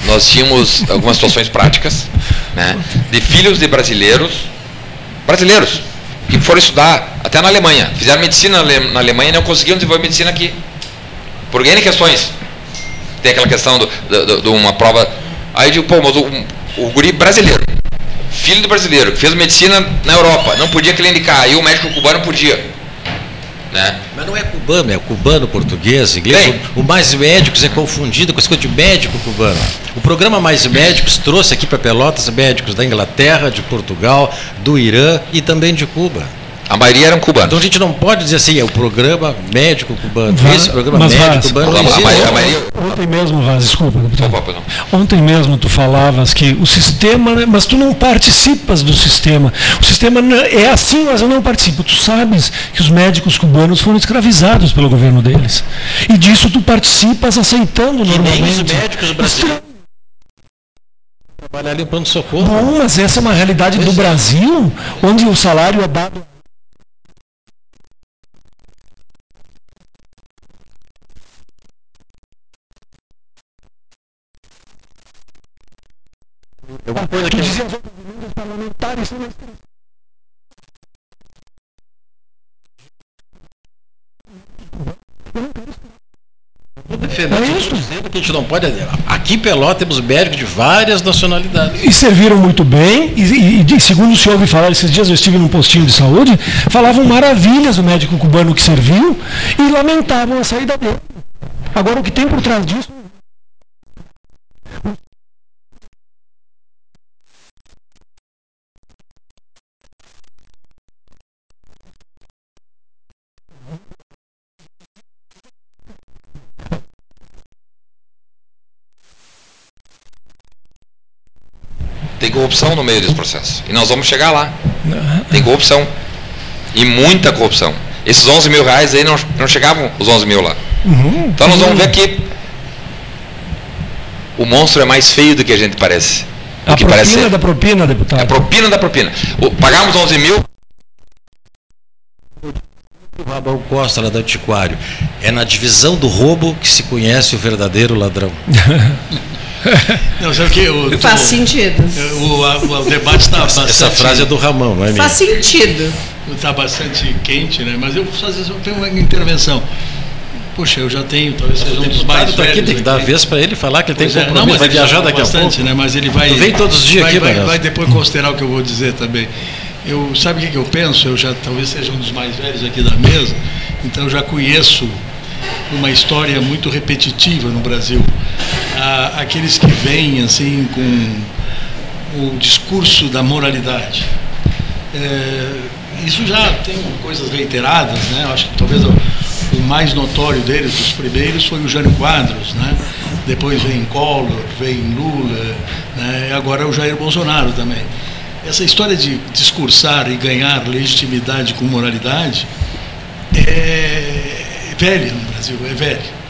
nós tínhamos algumas situações práticas né, de filhos de brasileiros brasileiros que foram estudar até na Alemanha fizeram medicina na Ale- na Alemanha e não conseguiram desenvolver medicina aqui por N questões tem aquela questão de uma prova aí eu digo pô mas o, o guri brasileiro filho do brasileiro, que fez medicina na Europa, não podia clinicar, e o médico cubano podia. Né? Mas não é cubano, é cubano, português, inglês. Bem. O, o Mais Médicos é confundido com essa coisa de médico cubano. O programa Mais Médicos trouxe aqui para Pelotas médicos da Inglaterra, de Portugal, do Irã e também de Cuba. A maioria eram cubanos. Então a gente não pode dizer assim, é o programa médico cubano. Va- Esse programa mas médico Vaz, cubano não a, existe. maioria- a maioria. Ontem mesmo, Vaz, desculpa, deputado. Opa, não. Ontem mesmo tu falavas que o sistema, né, mas tu não participas do sistema. O sistema é assim, mas eu não participo. Tu sabes que os médicos cubanos foram escravizados pelo governo deles. E disso tu participas aceitando E nem os normalmente. médicos brasileiros trabalhar ali no pronto-socorro. Bom, mas essa é uma realidade do Brasil, onde o salário é dado. Coisa Tu que dizia as outras emendas parlamentares são mais defendendo, É isso. dizendo que a gente não pode. Aqui em Pelota temos médicos de várias nacionalidades. e serviram muito bem, e, e- e segundo o senhor ouviu falar, esses dias eu estive num postinho de saúde, falavam maravilhas do médico cubano que serviu e lamentavam a saída dele. Agora, o que tem por trás disso. Tem corrupção no meio desse processo. E nós vamos chegar lá. Tem corrupção. E muita corrupção. Esses 11 mil reais aí não, não chegavam os 11 mil lá. Então nós vamos ver que o monstro é mais feio do que a gente parece. A que parece propina ser. da propina, É deputado. a propina da propina. O- Pagamos 11 mil, O Rabão Costa, lá do Antiquário. É na divisão do roubo que se conhece o verdadeiro ladrão. Não, sabe o que? O, Faz sentido. o, a- o debate está bastante. Essa frase é do Ramão, não é minha? Faz sentido. Está bastante quente, né? Mas eu vou fazer só tenho uma intervenção. Poxa, eu já tenho, talvez seja um dos mais tá aqui, tem que dar a aqui. vez para ele falar que ele tem Pois é, compromisso, não, mas vai viajar daqui a bastante, pouco. Né? Mas ele vai. Tu vem todos os dias vai, aqui, vai, Maranhão. vai depois considerar o que eu vou dizer também. Eu, sabe o que, que eu penso? Eu já talvez seja um dos mais velhos aqui da mesa, então eu já conheço uma história muito repetitiva no Brasil. Ah, aqueles que vêm assim com o discurso da moralidade. É, isso já tem coisas reiteradas, né? Acho que talvez o, mais notório deles, dos primeiros, foi o Jânio Quadros, né? Depois vem Collor, vem Lula, né? e agora é o Jair Bolsonaro também. Essa história de discursar e ganhar legitimidade com moralidade é velha no Brasil, é velha.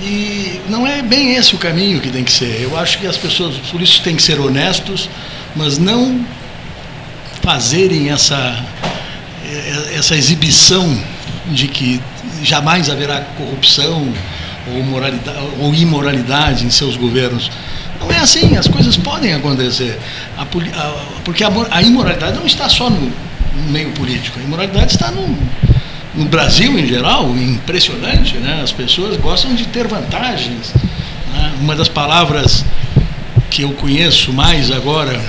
E não é bem esse o caminho que tem que ser. Eu acho que as pessoas, os políticos têm que ser honestos, mas não fazerem essa, eh, essa exibição de que jamais haverá corrupção ou, ou imoralidade em seus governos. Não é assim, as coisas podem acontecer. A a- porque a, a imoralidade não está só no, no meio político, a imoralidade está no, no Brasil em geral, impressionante, né? As pessoas gostam de ter vantagens. né? Uma das palavras que eu conheço mais agora,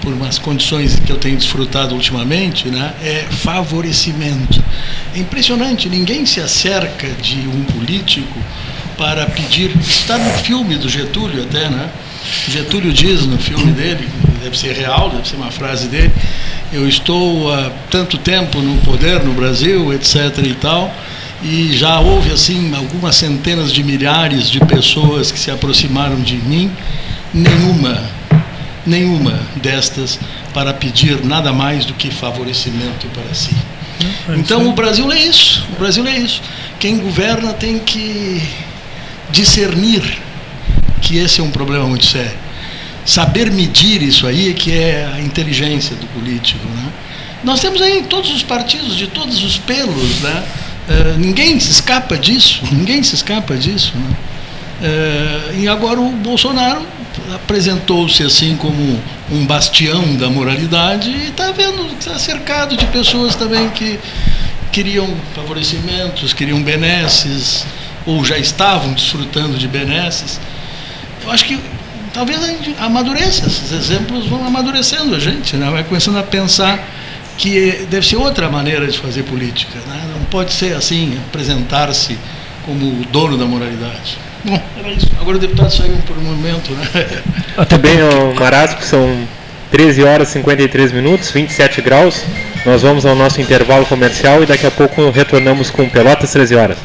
por umas condições que eu tenho desfrutado ultimamente, né, é favorecimento. É impressionante, ninguém se acerca de um político para pedir. Está no filme do Getúlio até, né? Getúlio diz no filme dele, deve ser real, deve ser uma frase dele, eu estou há tanto tempo no poder no Brasil, etc. e tal, e já houve assim algumas centenas de milhares de pessoas que se aproximaram de mim, nenhuma nenhuma destas para pedir nada mais do que favorecimento para si. Então o Brasil é isso, o Brasil é isso. Quem governa tem que discernir que esse é um problema muito sério. Saber medir isso aí é que é a inteligência do político. Né? Nós temos aí todos os partidos de todos os pelos, né? Eh, ninguém se escapa disso, ninguém se escapa disso. Né? Eh, e agora o Bolsonaro apresentou-se assim como um bastião da moralidade e está vendo, está cercado de pessoas também que queriam favorecimentos, queriam benesses, ou já estavam desfrutando de benesses. Eu acho que talvez a gente amadureça, esses exemplos vão amadurecendo a gente, né? vai começando a pensar que deve ser outra maneira de fazer política. Né? Não pode ser assim, apresentar-se como o dono da moralidade. Bom, era isso. Agora o deputado saiu por um momento, né? Até bem, Marasco, são 13 horas e 53 minutos, 27 graus. Nós vamos ao nosso intervalo comercial e daqui a pouco retornamos com Pelotas 13 horas.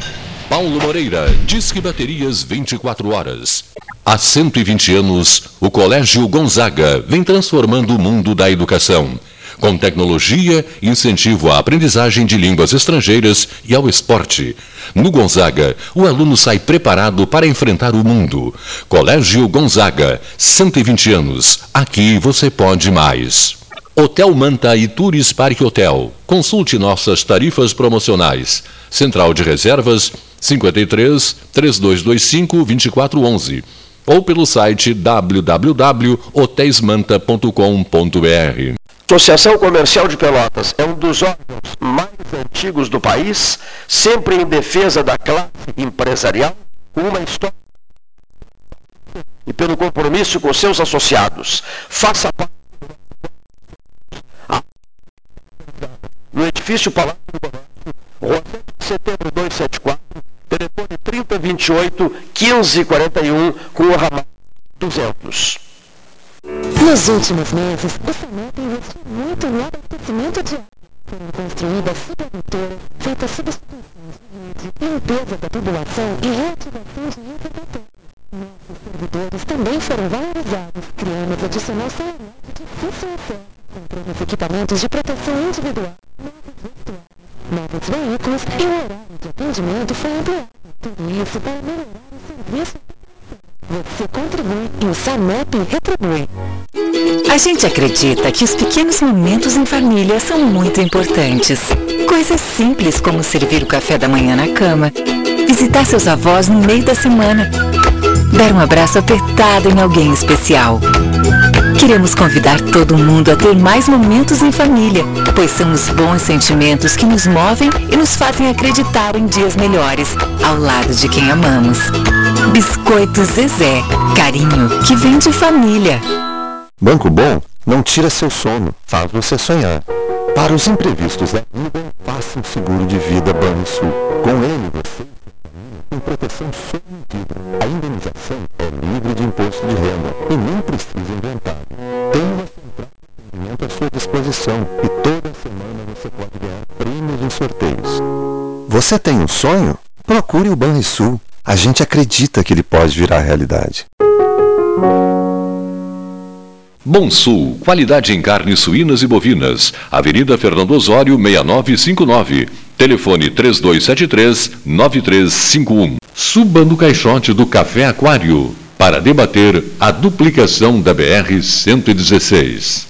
Paulo Moreira, Disque Baterias 24 horas. Há 120 anos, o Colégio Gonzaga vem transformando o mundo da educação. Com tecnologia, incentivo à aprendizagem de línguas estrangeiras e ao esporte. No Gonzaga, o aluno sai preparado para enfrentar o mundo. Colégio Gonzaga, 120 anos. Aqui você pode mais. Hotel Manta e Tours Parque Hotel. Consulte nossas tarifas promocionais. Central de Reservas 53 3225 2411 ou pelo site www.hotelsmanta.com.br. Associação Comercial de Pelotas é um dos órgãos mais antigos do país, sempre em defesa da classe empresarial, com uma história e pelo compromisso com seus associados. Faça parte no edifício Palácio do Comércio, Rua 7 de Setembro 274, telefone 3028 1541 com o ramal 200. Nos últimos meses, o SAMEP investiu muito no abastecimento de água. Foram construídas superdutores, feitas substituições de rede, limpeza da tubulação e reativação de infraestrutura. Nossos servidores também foram valorizados. Criamos adicional salarial de difícil acesso. Compramos equipamentos de proteção individual, novos veículos e o horário de atendimento foi ampliado. Tudo isso para melhorar o serviço você contribui e o SAMEP retribui. A gente acredita que os pequenos momentos em família são muito importantes. Coisas simples como servir o café da manhã na cama, visitar seus avós no meio da semana, dar um abraço apertado em alguém especial. Queremos convidar todo mundo a ter mais momentos em família, pois são os bons sentimentos que nos movem e nos fazem acreditar em dias melhores, ao lado de quem amamos. Biscoito Zezé, carinho que vem de família. Banco Bom não tira seu sono, faz você sonhar. Para os imprevistos da vida, faça um seguro de vida Banrisul. Com ele, você tem proteção sob medida. A indenização é livre de imposto de renda e nem precisa inventar. Sua disposição e toda semana você pode ganhar prêmios em sorteios. Você tem um sonho? Procure o Banrisul. A gente acredita que ele pode virar realidade. Bom Sul, qualidade em carnes suínas e bovinas. Avenida Fernando Osório, 6959. Telefone 3273-9351. Suba no caixote do Café Aquário para debater a duplicação da BR-116.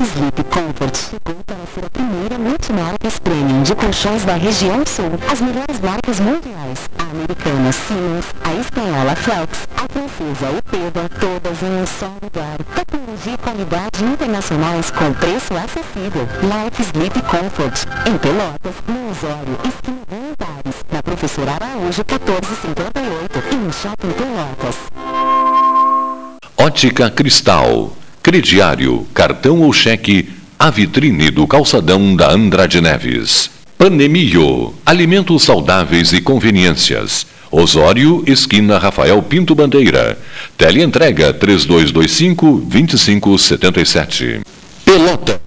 Sleep Comfort chegou para ser a primeira multimarcas premium de colchões da região sul. As melhores marcas mundiais. A americana Siemens, a espanhola Flex, a francesa Upeda, todas em um só lugar. Tecnologia e qualidade internacionais com preço acessível. Life Sleep Comfort. Em Pelotas, no Osório, esquina Voluntários, na Professora Araújo 1458 e no Shopping Pelotas. Ótica Cristal, crediário, cartão ou cheque, a vitrine do calçadão da Andrade Neves. Panemio, alimentos saudáveis e conveniências. Osório, esquina Rafael Pinto Bandeira. Teleentrega 3225 2577. Pelota.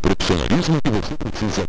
profissionalismo que você precisa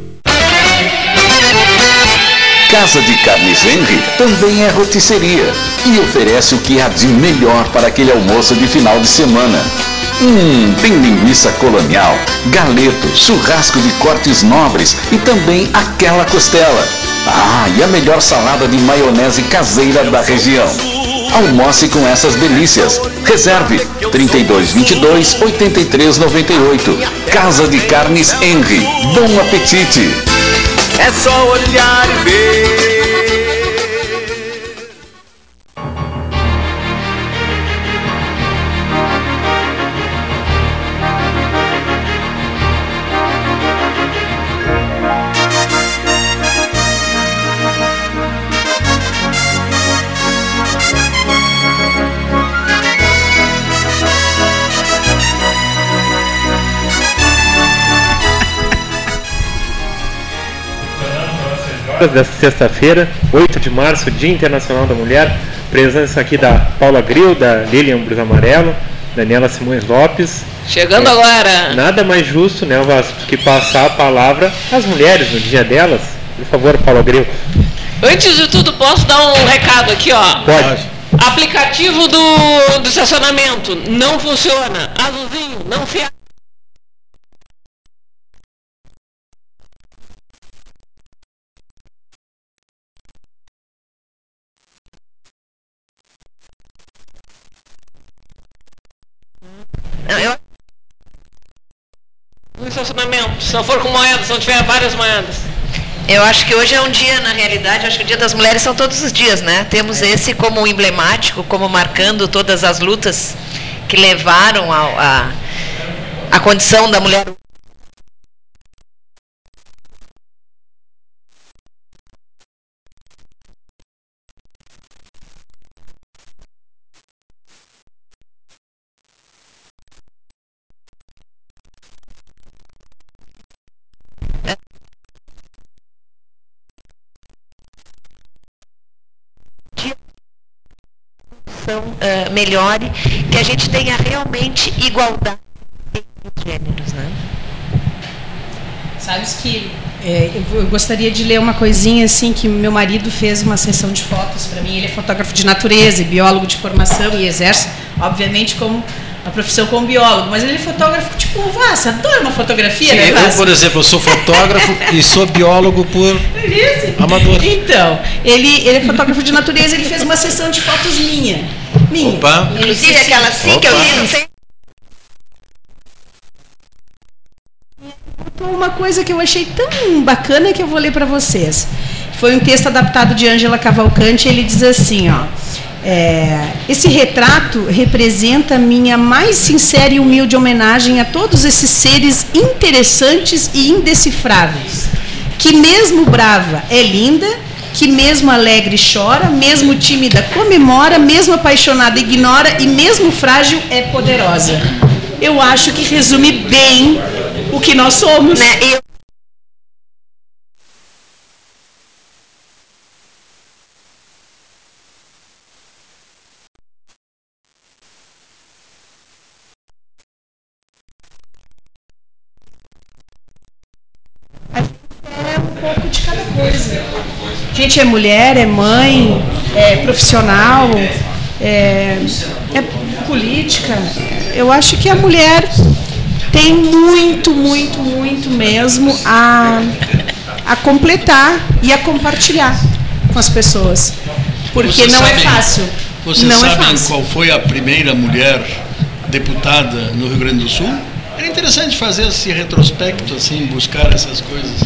Casa de Carnes Henry também é rotisseria e oferece o que há de melhor para aquele almoço de final de semana. Hum, tem linguiça colonial, galeto, churrasco de cortes nobres e também aquela costela. Ah, e a melhor salada de maionese caseira da região. Almoce com essas delícias. Reserve 3222 8398. Casa de Carnes Henry. Bom apetite! É só olhar e ver. Desta sexta-feira, 8 de março, Dia Internacional da Mulher. Presença aqui da Paula Gril, da Lilian Brus Amarelo, Daniela Simões Lopes. Chegando É, agora. Nada mais justo, né, Vasco, que passar a palavra às mulheres no dia delas. Por favor, Paula Gril. Antes de tudo, posso dar um recado aqui, ó. Pode. Aplicativo do, do estacionamento não funciona. Azulzinho, não se abre. Estacionamento, se não for com moedas, se não tiver várias moedas. Eu acho que hoje é um dia, na realidade, acho que o Dia das Mulheres são todos os dias, né? Temos esse como emblemático, como marcando todas as lutas que levaram ao- a, a condição da mulher. São, eh, melhore, que a gente tenha realmente igualdade entre os gêneros, né? Sabes que é, eu, eu gostaria de ler uma coisinha assim que meu marido fez uma sessão de fotos para mim. Ele é fotógrafo de natureza biólogo de formação e exerce, obviamente, como a profissão como biólogo. Mas ele é fotógrafo tipo o Vassa, adora uma fotografia, Sim, né, eu, Vassa? por exemplo, eu sou fotógrafo e sou biólogo por amador. Então, ele, ele é fotógrafo de natureza, ele fez uma sessão de fotos minha. Minha. Opa. Ele Inclusive assim, aquela assim que eu li, não sei. Uma coisa que eu achei tão bacana que eu vou ler para vocês. Foi um texto adaptado de Ângela Cavalcante. Ele diz assim, ó. É, esse retrato representa minha mais sincera e humilde homenagem a todos esses seres interessantes e indecifráveis. Que mesmo brava é linda, que mesmo alegre chora, mesmo tímida comemora, mesmo apaixonada ignora e mesmo frágil é poderosa. Eu acho que resume bem o que nós somos. coisa. A gente é mulher, é mãe, é profissional, é, é política. Eu acho que a mulher tem muito, muito, muito mesmo a, a completar e a compartilhar com as pessoas. Porque Vocês não é sabem- fácil. Vocês não é sabem fácil. qual foi a primeira mulher deputada no Rio Grande do Sul? Era interessante fazer esse retrospecto, assim, buscar essas coisas.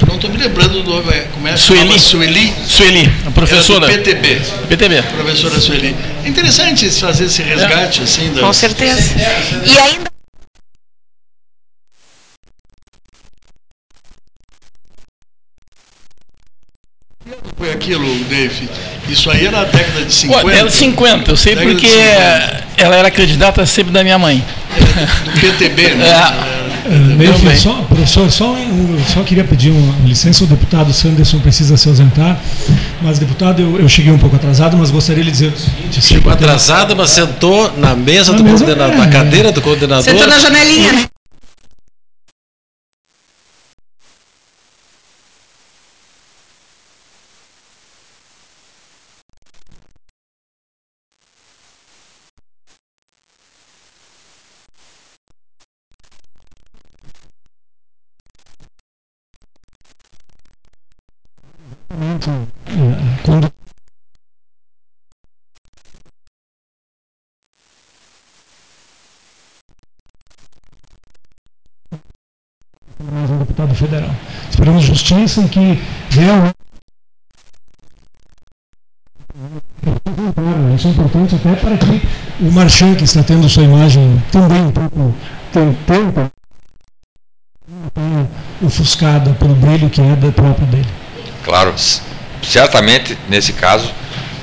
Eu não estou me lembrando do nome. Como é Sueli. Sueli. Sueli, a professora. Era do PTB. PTB. Professora Sueli. É interessante fazer esse resgate, assim. Das... Com certeza. E ainda Foi aquilo, Dave. Isso aí era a década de 50. Pô, era 50, eu sei de porque 50. ela era candidata sempre da minha mãe. Do PTB, né? É. Também. que só, professor, só, eu só queria pedir uma licença, o deputado Sanderson precisa se ausentar, mas deputado, eu, eu cheguei um pouco atrasado, mas gostaria de dizer o seguinte... Chegou atrasado, mas sentou na mesa Na do mesa, coordenador, é. na cadeira do coordenador. Sentou na janelinha, né? É, Quando mais um deputado federal. E que realmente isso é importante até para que o Marchand, que está tendo sua imagem também um pouco tentando ofuscada pelo brilho que é da própria dele. Claro, certamente nesse caso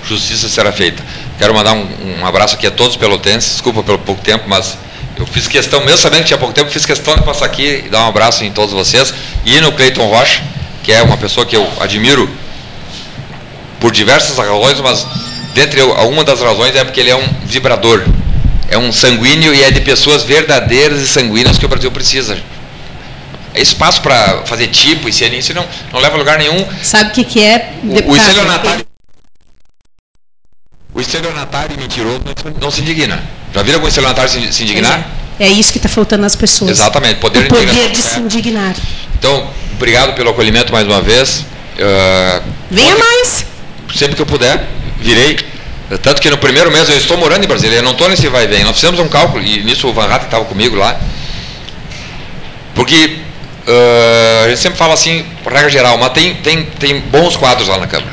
justiça será feita. Quero mandar um, um abraço aqui a todos os pelotenses, desculpa pelo pouco tempo, mas eu fiz questão, mesmo sabendo que tinha pouco tempo, fiz questão de passar aqui e dar um abraço em todos vocês e no Cleiton Rocha, que é uma pessoa que eu admiro por diversas razões, mas dentre eu- uma das razões é porque ele é um vibrador, é um sanguíneo e é de pessoas verdadeiras e sanguíneas que o Brasil precisa. É espaço para fazer tipo e ser isso não, não leva a lugar nenhum. Sabe o que, que é O, o deputado? estelionatário. O estelionatário mentiroso não- se indigna. Já viram algum estelionatário se, se indignar? É isso que está faltando nas pessoas. Exatamente, poder o de poder de é. se indignar. Então, obrigado pelo acolhimento mais uma vez. Ah, Venha mais. sempre que eu puder, virei. Tanto que no primeiro mês eu estou morando em Brasília, eu não estou nesse vai e vem. Nós fizemos um cálculo, e nisso o Van Hatten estava comigo lá. Porque ah, a gente sempre fala assim, regra geral, mas tem, tem, tem bons quadros lá na Câmara.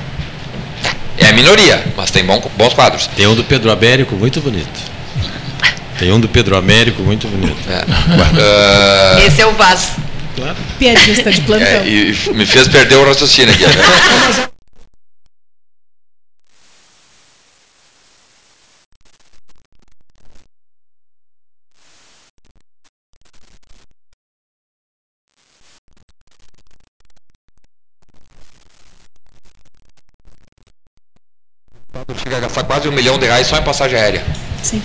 É a minoria, mas tem bom- bons quadros. Tem um do Pedro Américo muito bonito. Tem um do Pedro Américo muito bonito. Ah, esse é o vaso. Piadista de plantão. é, e e me fez perder o raciocínio aqui. né? Chega a gastar quase um milhão de reais só em passagem aérea. Sim.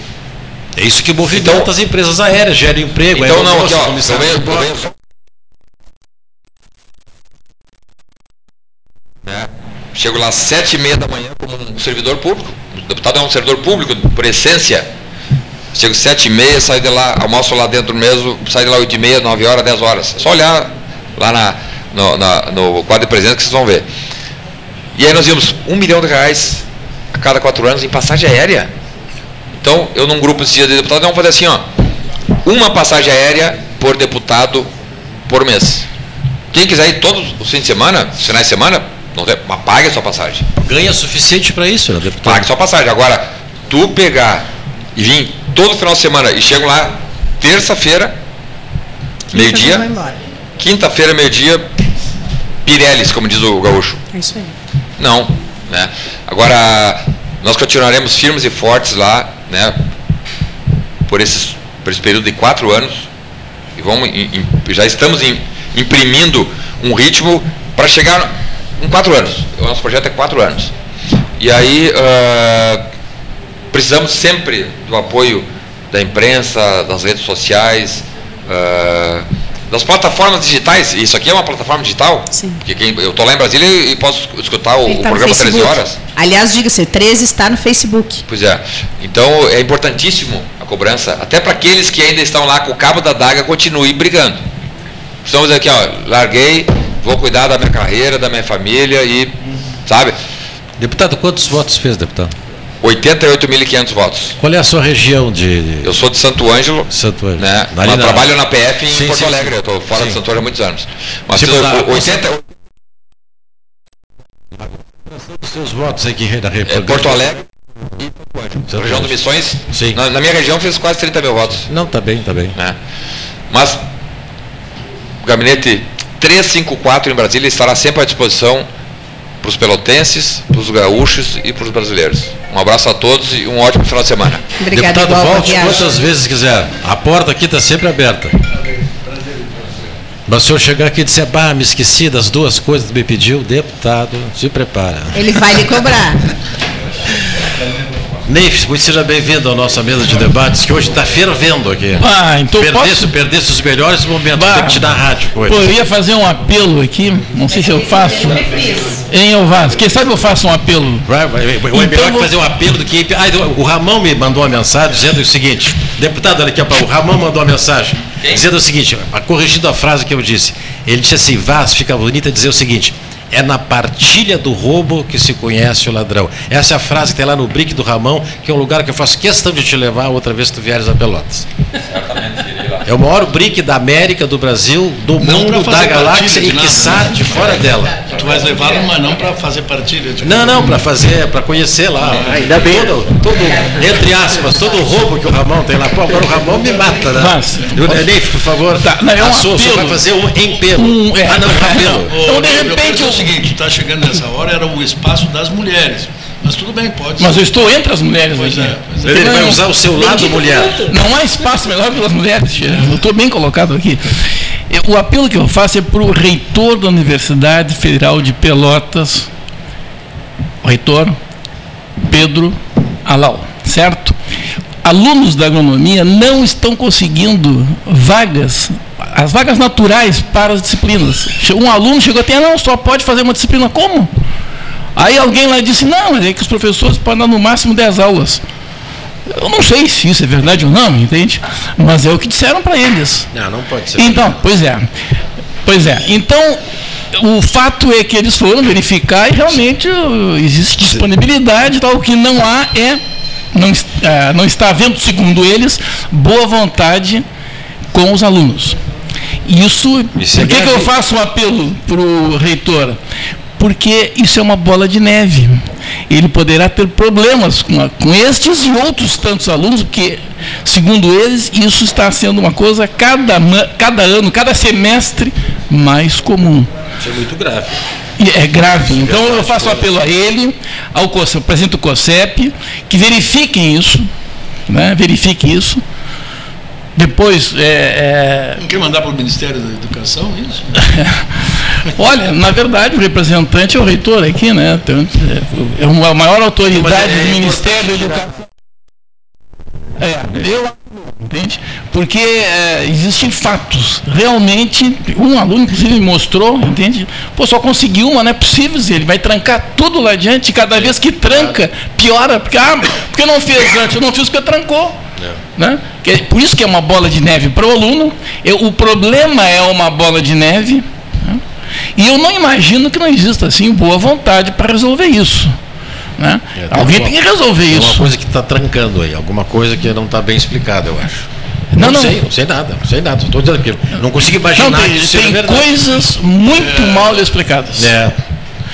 É isso que movimenta as empresas aéreas, gera emprego. Então é não, aqui ó, eu venho, eu venho. Né? Chego lá às sete e meia da manhã como um servidor público. O deputado é um servidor público, por essência. Chego às sete e meia, saio de lá, almoço lá dentro mesmo, saio de lá oito e meia, nove horas, dez horas. É só olhar lá na, no, na- no quadro de presente que vocês vão ver. E aí nós vimos um milhão de reais a cada quatro anos em passagem aérea. Então, eu num grupo de deputados, vamos fazer assim, ó. Uma passagem aérea por deputado por mês. Quem quiser ir todos os fins de semana, finais de semana, não tem, mas pague a sua passagem. Ganha suficiente para isso, né, deputado? Pague sua passagem. Agora, tu pegar e vir todo final de semana e chego lá terça-feira, meio-dia, quinta-feira, meio-dia, Pirellis, como diz o gaúcho. É isso aí. Não, né? Agora nós continuaremos firmes e fortes lá, né? Por esses por esse período de quatro anos e vamos já estamos im- imprimindo um ritmo para chegar em quatro anos. O nosso projeto é quatro anos. E aí ah, precisamos sempre do apoio da imprensa, das redes sociais, ah, das plataformas digitais, isso aqui é uma plataforma digital? Sim. Porque quem, eu estou lá em Brasília e posso escutar o, o tá no programa 13 Facebook. horas. Aliás, diga-se, 13 está no Facebook. Pois é. Então é importantíssimo a cobrança, até para aqueles que ainda estão lá com o cabo da daga, continuem brigando. Estamos aqui, ó, larguei, vou cuidar da minha carreira, da minha família e, sabe? Deputado, quantos votos fez, deputado? 88.500 votos. Qual é a sua região de. Eu sou de Santo Ângelo. Santo Ângelo. Né? Mas na- trabalho na PF em Sim, Porto sim, Alegre. sim. Eu estou fora de Santo Ângelo há muitos anos. Mas Tipo, da- 80, Os seus votos aqui da é República. Porto Alegre e Porto Ângelo. Região do Missões. Sim. Na, na minha região fez quase 30 mil votos. Não, tá bem, tá bem. né? Mas o gabinete 354 em Brasília estará sempre à disposição para os pelotenses, para os gaúchos e para os brasileiros. Um abraço a todos e um ótimo final de semana. Obrigada, Deputado, igual, volte viagem. quantas vezes quiser. A porta aqui está sempre aberta. Mas se eu chegar aqui e disser, bah, me esqueci das duas coisas que me pediu, deputado, se prepara. Ele vai lhe cobrar. Neif, muito seja bem-vindo à nossa mesa de debates, que hoje está fervendo aqui. Ah, então perdesse, posso- perdesse os melhores momentos, tem que te dar rádio hoje. Pô, eu ia fazer um apelo aqui, não sei se eu faço. Em Elvas. Quem sabe eu faço um apelo. Vai, vai, vai. É Então melhor que vou- fazer um apelo do que. Ah, o Ramon me mandou uma mensagem dizendo o seguinte: deputado, olha aqui, o Ramon mandou uma mensagem dizendo o seguinte, corrigindo a frase que eu disse. Ele disse assim: Vaz, fica bonita dizer o seguinte. É na partilha do roubo que se conhece o ladrão. Essa é a frase que tem lá no Brick do Ramão, que é um lugar que eu faço questão de te levar outra vez que tu vieres a Pelotas. É o maior brick da América, do Brasil, do Não mundo, da galáxia e de quiçá né? de fora dela. Tu vais levá-lo, mas não para fazer partilha. tipo, Não, não, para fazer, para conhecer lá. Ainda bem. Todo, todo, entre aspas, todo o roubo que o Ramon tem lá. Pô, agora o Ramon me mata, né? Mas- Eu, Neif, por favor, Tá, não, é um sua, vai fazer um em pelo. Um, é. Ah, não, apelo. Então, de repente, eu- o seguinte, está chegando nessa hora, era o espaço das mulheres. Mas tudo bem, pode Mas eu estou entre as mulheres Pois aqui. é, pois é. Ele vai usar o seu lado, mulher. Não há espaço melhor pelas mulheres, tia. eu estou bem colocado aqui. O apelo que eu faço é para o reitor da Universidade Federal de Pelotas, o reitor Pedro Alau, certo? Alunos da agronomia não estão conseguindo vagas, as vagas naturais para as disciplinas. Um aluno chegou até, não, só pode fazer uma disciplina. Como? Aí alguém lá disse, não, mas é que os professores podem dar no máximo 10 aulas. Eu não sei se isso é verdade ou não, entende? Mas é o que disseram para eles. Não, não pode ser. Então, pois é. Pois é. Então, o fato é que eles foram verificar e realmente existe disponibilidade, tal. o que não há é, não, ah, não está havendo, segundo eles, boa vontade com os alunos. Isso, Isso é por que, que eu faço um apelo para o reitor? Porque isso é uma bola de neve. Ele poderá ter problemas com, a- com estes e outros tantos alunos, porque, segundo eles, isso está sendo uma coisa cada, cada ano, cada semestre mais comum. Isso é muito grave. E é grave. Então eu faço um apelo a ele, ao presidente do COSEP, que verifiquem isso, né? verifiquem isso. Depois, é, é, Não quer mandar para o Ministério da Educação isso? Olha, na verdade, o representante é o reitor aqui, né? Então, É uma- a maior autoridade do Ministério da Educação. É, eu entende? Porque é, existem fatos. Realmente, um aluno, inclusive, me mostrou, entende? Pô, só conseguiu uma, não é possível, Zé, ele vai trancar tudo lá adiante, e cada vez que tranca, piora, porque, ah, porque não fez antes, eu não fiz porque trancou. Né? Que é- por isso que é uma bola de neve para o aluno. Eu- o problema é uma bola de neve. né? E eu não imagino que não exista assim boa vontade para resolver isso. Né? Alguém tem que resolver Tem isso. coisa que está trancando aí, alguma coisa que não está bem explicada, eu acho. Não, não. sei, não sei nada, não sei nada. Estou dizendo que não consigo imaginar Não, tem, tem coisas muito mal explicadas. É.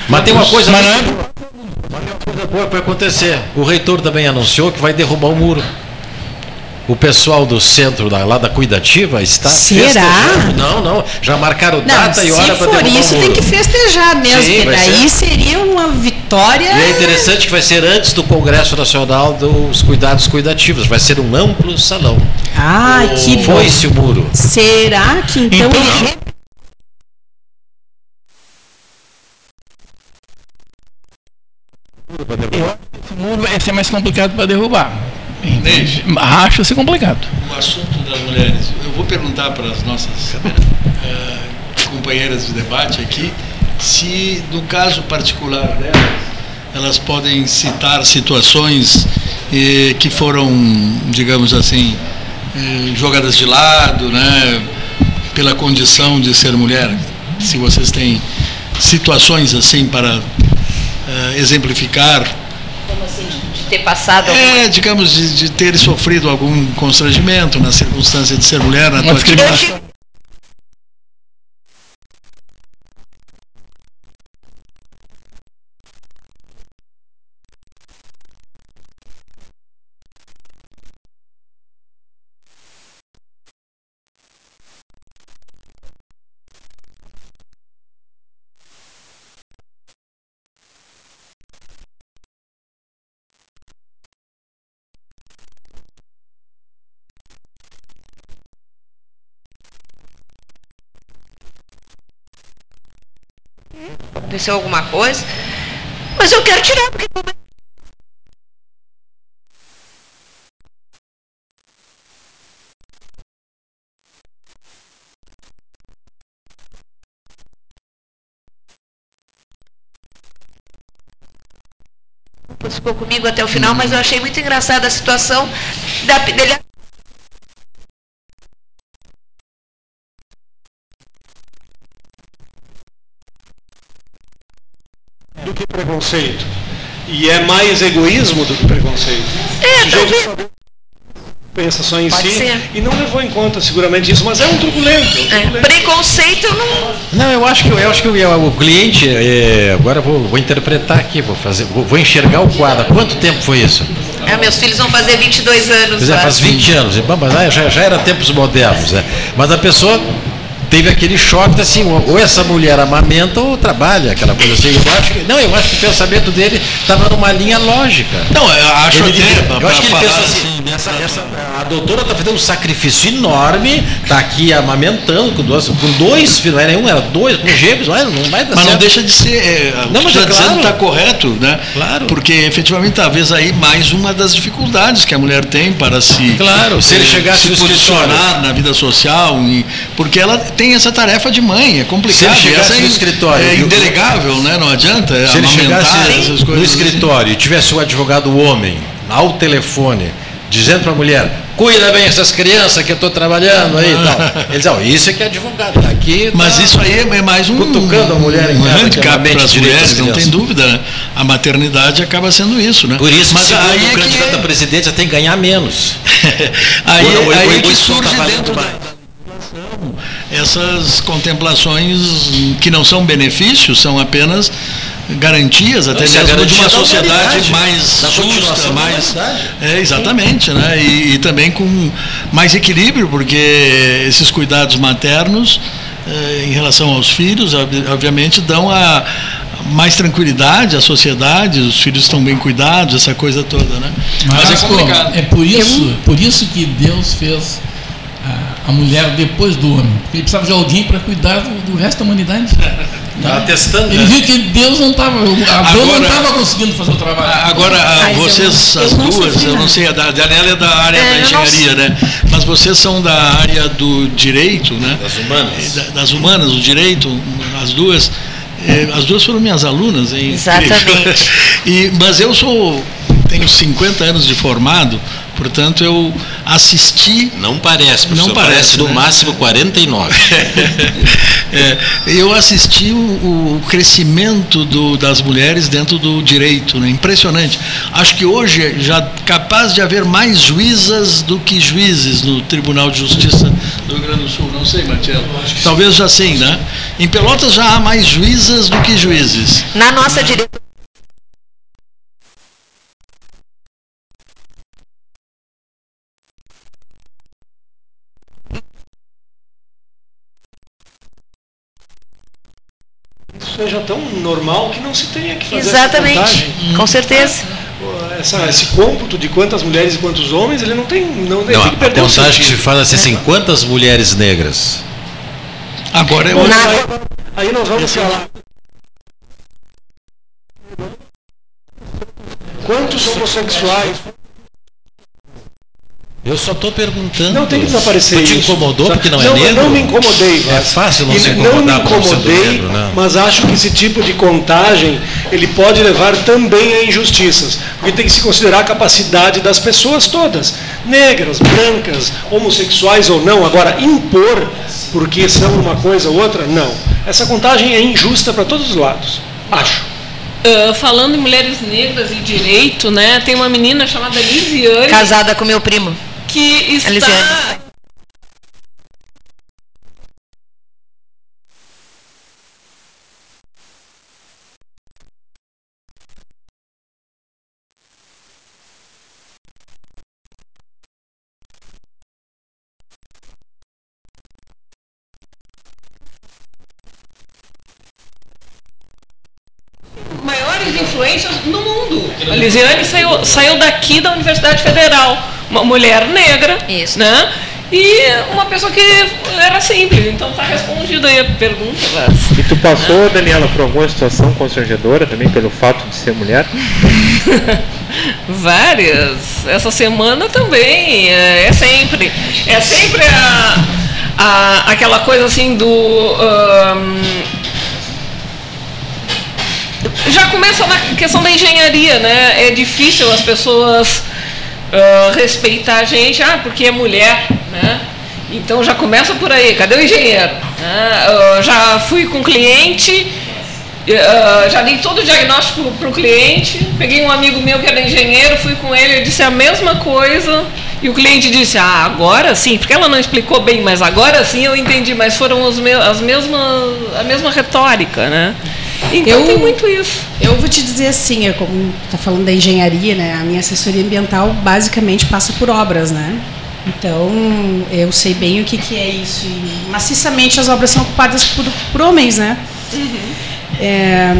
Mas tem uma coisa. Mas não Mas é- tem uma coisa boa para acontecer. O reitor também anunciou que vai derrubar o muro. O pessoal do centro da, lá da Cuidativa está Será? festejando. Não, não. Já marcaram Não, data e hora se para for derrubar isso, o tem muro. que festejar mesmo, Sim, daí ser. seria uma vitória. E é interessante que vai ser antes do Congresso Nacional dos Cuidados Cuidativos. Vai ser um amplo salão. Ai, que bom. Foi-se o muro. Será que então, Então, ele- Esse muro vai ser mais complicado para derrubar. Neide, Acho ser complicado. o assunto das mulheres. Eu vou perguntar para as nossas eh, companheiras de debate aqui, se no caso particular delas, elas podem citar situações eh, que foram, digamos assim, eh, jogadas de lado, né, pela condição de ser mulher. Se vocês têm situações assim para eh, exemplificar Como assim, ter passado alguma é, digamos, de, de ter sofrido algum constrangimento na circunstância de ser mulher na Uma tua atividade. Aconteceu alguma coisa? Mas eu quero tirar, porque ficou comigo até o final, mas eu achei muito engraçada a situação da, dele do que preconceito. E é mais egoísmo do que preconceito. É, o sujeito pensa só em Pode si ser. e não levou em conta seguramente isso, mas é um truculento. é um truculento. preconceito eu não. Não, eu acho que eu acho que o, o cliente, é, agora eu vou, vou interpretar aqui, vou fazer, vou, vou enxergar o quadro. Quanto tempo foi isso? É, meus filhos vão fazer 22 anos. Pois é, faz 20 anos. E, bom, mas aí já, já era tempos modernos, né? Mas a pessoa teve aquele choque assim, ou essa mulher amamenta ou trabalha, aquela coisa assim. Eu acho que, não, eu acho que o pensamento dele estava numa linha lógica. Não, eu acho Ele- até, eu acho que ele pensa assim, essa- essa- a doutora está fazendo um sacrifício enorme, está aqui amamentando com, duas, com dois filhos, não era um, era dois, com gêmeos, não, não vai dar Mas não certo. deixa de ser. É, Não, mas que é está dizendo claro. está correto, né? Claro. Porque efetivamente talvez aí mais uma das dificuldades que a mulher tem para se. Claro, se ele chegasse se no posicionar na vida social, porque ela tem essa tarefa de mãe, é complicado. Se ele essa é, no escritório É indelegável, né? Não adianta. Se ele chegasse essas no coisas assim. escritório e tivesse o advogado homem ao telefone, dizendo para a mulher, cuida bem essas crianças que eu estou trabalhando aí e tal. Ele diz, ó, isso é que é advogado, tá aqui. Mas tá isso aí é mais um, Cutucando a mulher em um casa, handicap amamente para as mulheres, não tem dúvida. né? A maternidade acaba sendo isso, né? Por isso, Mas aí o é que- candidato à presidência, tem que ganhar menos. Aí, aí é ou que surge tá dentro da, essas contemplações que não são benefícios, são apenas garantias, até é mesmo de uma da sociedade mais justa, mais é, exatamente, né? E, e também com mais equilíbrio, porque esses cuidados maternos eh, em relação aos filhos, ob- obviamente, dão a mais tranquilidade à sociedade, os filhos estão bem cuidados, essa coisa toda, né? Mas, é Mas, pô, complicado. é por isso, por isso que Deus fez a, mulher depois do homem. Porque ele precisava de alguém para cuidar do, do resto da humanidade. Estava testando. Ele né? viu que Deus não estava, a Deus não estava conseguindo fazer o trabalho. Agora, Mas eu- vocês, eu as não duas, eu não sei, a da- a Daniela é da área É, da eu engenharia, né? Mas vocês são da área do direito, né? Das humanas. das humanas, o direito, as duas. eh, As duas foram minhas alunas, hein? Exatamente. E, mas eu sou, tenho 50 anos de formado, portanto eu assisti. Não parece, Não professor, parece, no né? máximo 49. É, eu assisti o, o crescimento do- das mulheres dentro do direito, né? impressionante. Acho que hoje é já capaz de haver mais juízas do que juízes no Tribunal de Justiça do Rio Grande do Sul. Não sei, Marcelo. Talvez já sim, né? Em Pelotas já há mais juízas do que juízes. Na nossa direita. Seja tão normal que não se tenha que fazer Exatamente, essa contagem. com certeza. Essa- esse cômputo de quantas mulheres e quantos homens, ele não tem. Não, ele Não, tem que a o contagem que se fala assim, assim, quantas mulheres negras? Agora Bom, aí- Aí nós vamos falar. Quantos homossexuais Eu só estou perguntando. Não tem que desaparecer Tu te isso. incomodou porque não é não, eu negro? não me incomodei, É Vasco. fácil não E se Não incomodar me por sendo incomodei, negro, não. mas acho que esse tipo de contagem ele pode levar também a injustiças, porque tem que se considerar a capacidade das pessoas todas, negras, brancas, homossexuais ou não. Agora impor porque são uma coisa ou outra, não. Essa contagem é injusta para todos os lados. Acho. Ah, falando em mulheres negras e direito, né? Tem uma menina chamada Lisiane. Casada com meu primo. Que está. Maiores influências no mundo. A Lisiane saiu, saiu daqui da Universidade Federal, uma mulher negra, né? E uma pessoa que era simples, então está respondida aí a pergunta, Vaz. E tu passou, Daniela, por alguma situação constrangedora também pelo fato de ser mulher? Várias. Essa semana também. É, é sempre. É sempre a, a, aquela coisa assim do. ahn, já começa na questão da engenharia, né? É difícil as pessoas ah, respeitar a gente, ah, porque é mulher, né? Então já começa por aí, cadê o engenheiro? né? Eu já fui com cliente, ah, já dei todo o diagnóstico para o cliente, peguei um amigo meu que era engenheiro, fui com ele, eu disse a mesma coisa, e o cliente disse, ah, agora sim, porque ela não explicou bem, mas agora sim eu entendi, mas foram os me as mesmas, a mesma retórica, né? Então tem muito isso. Eu vou te dizer assim, é como está falando da engenharia, né? A minha assessoria ambiental basicamente passa por obras, né? Então eu sei bem o que, que é isso. E maciçamente as obras são ocupadas por, por homens, né? É,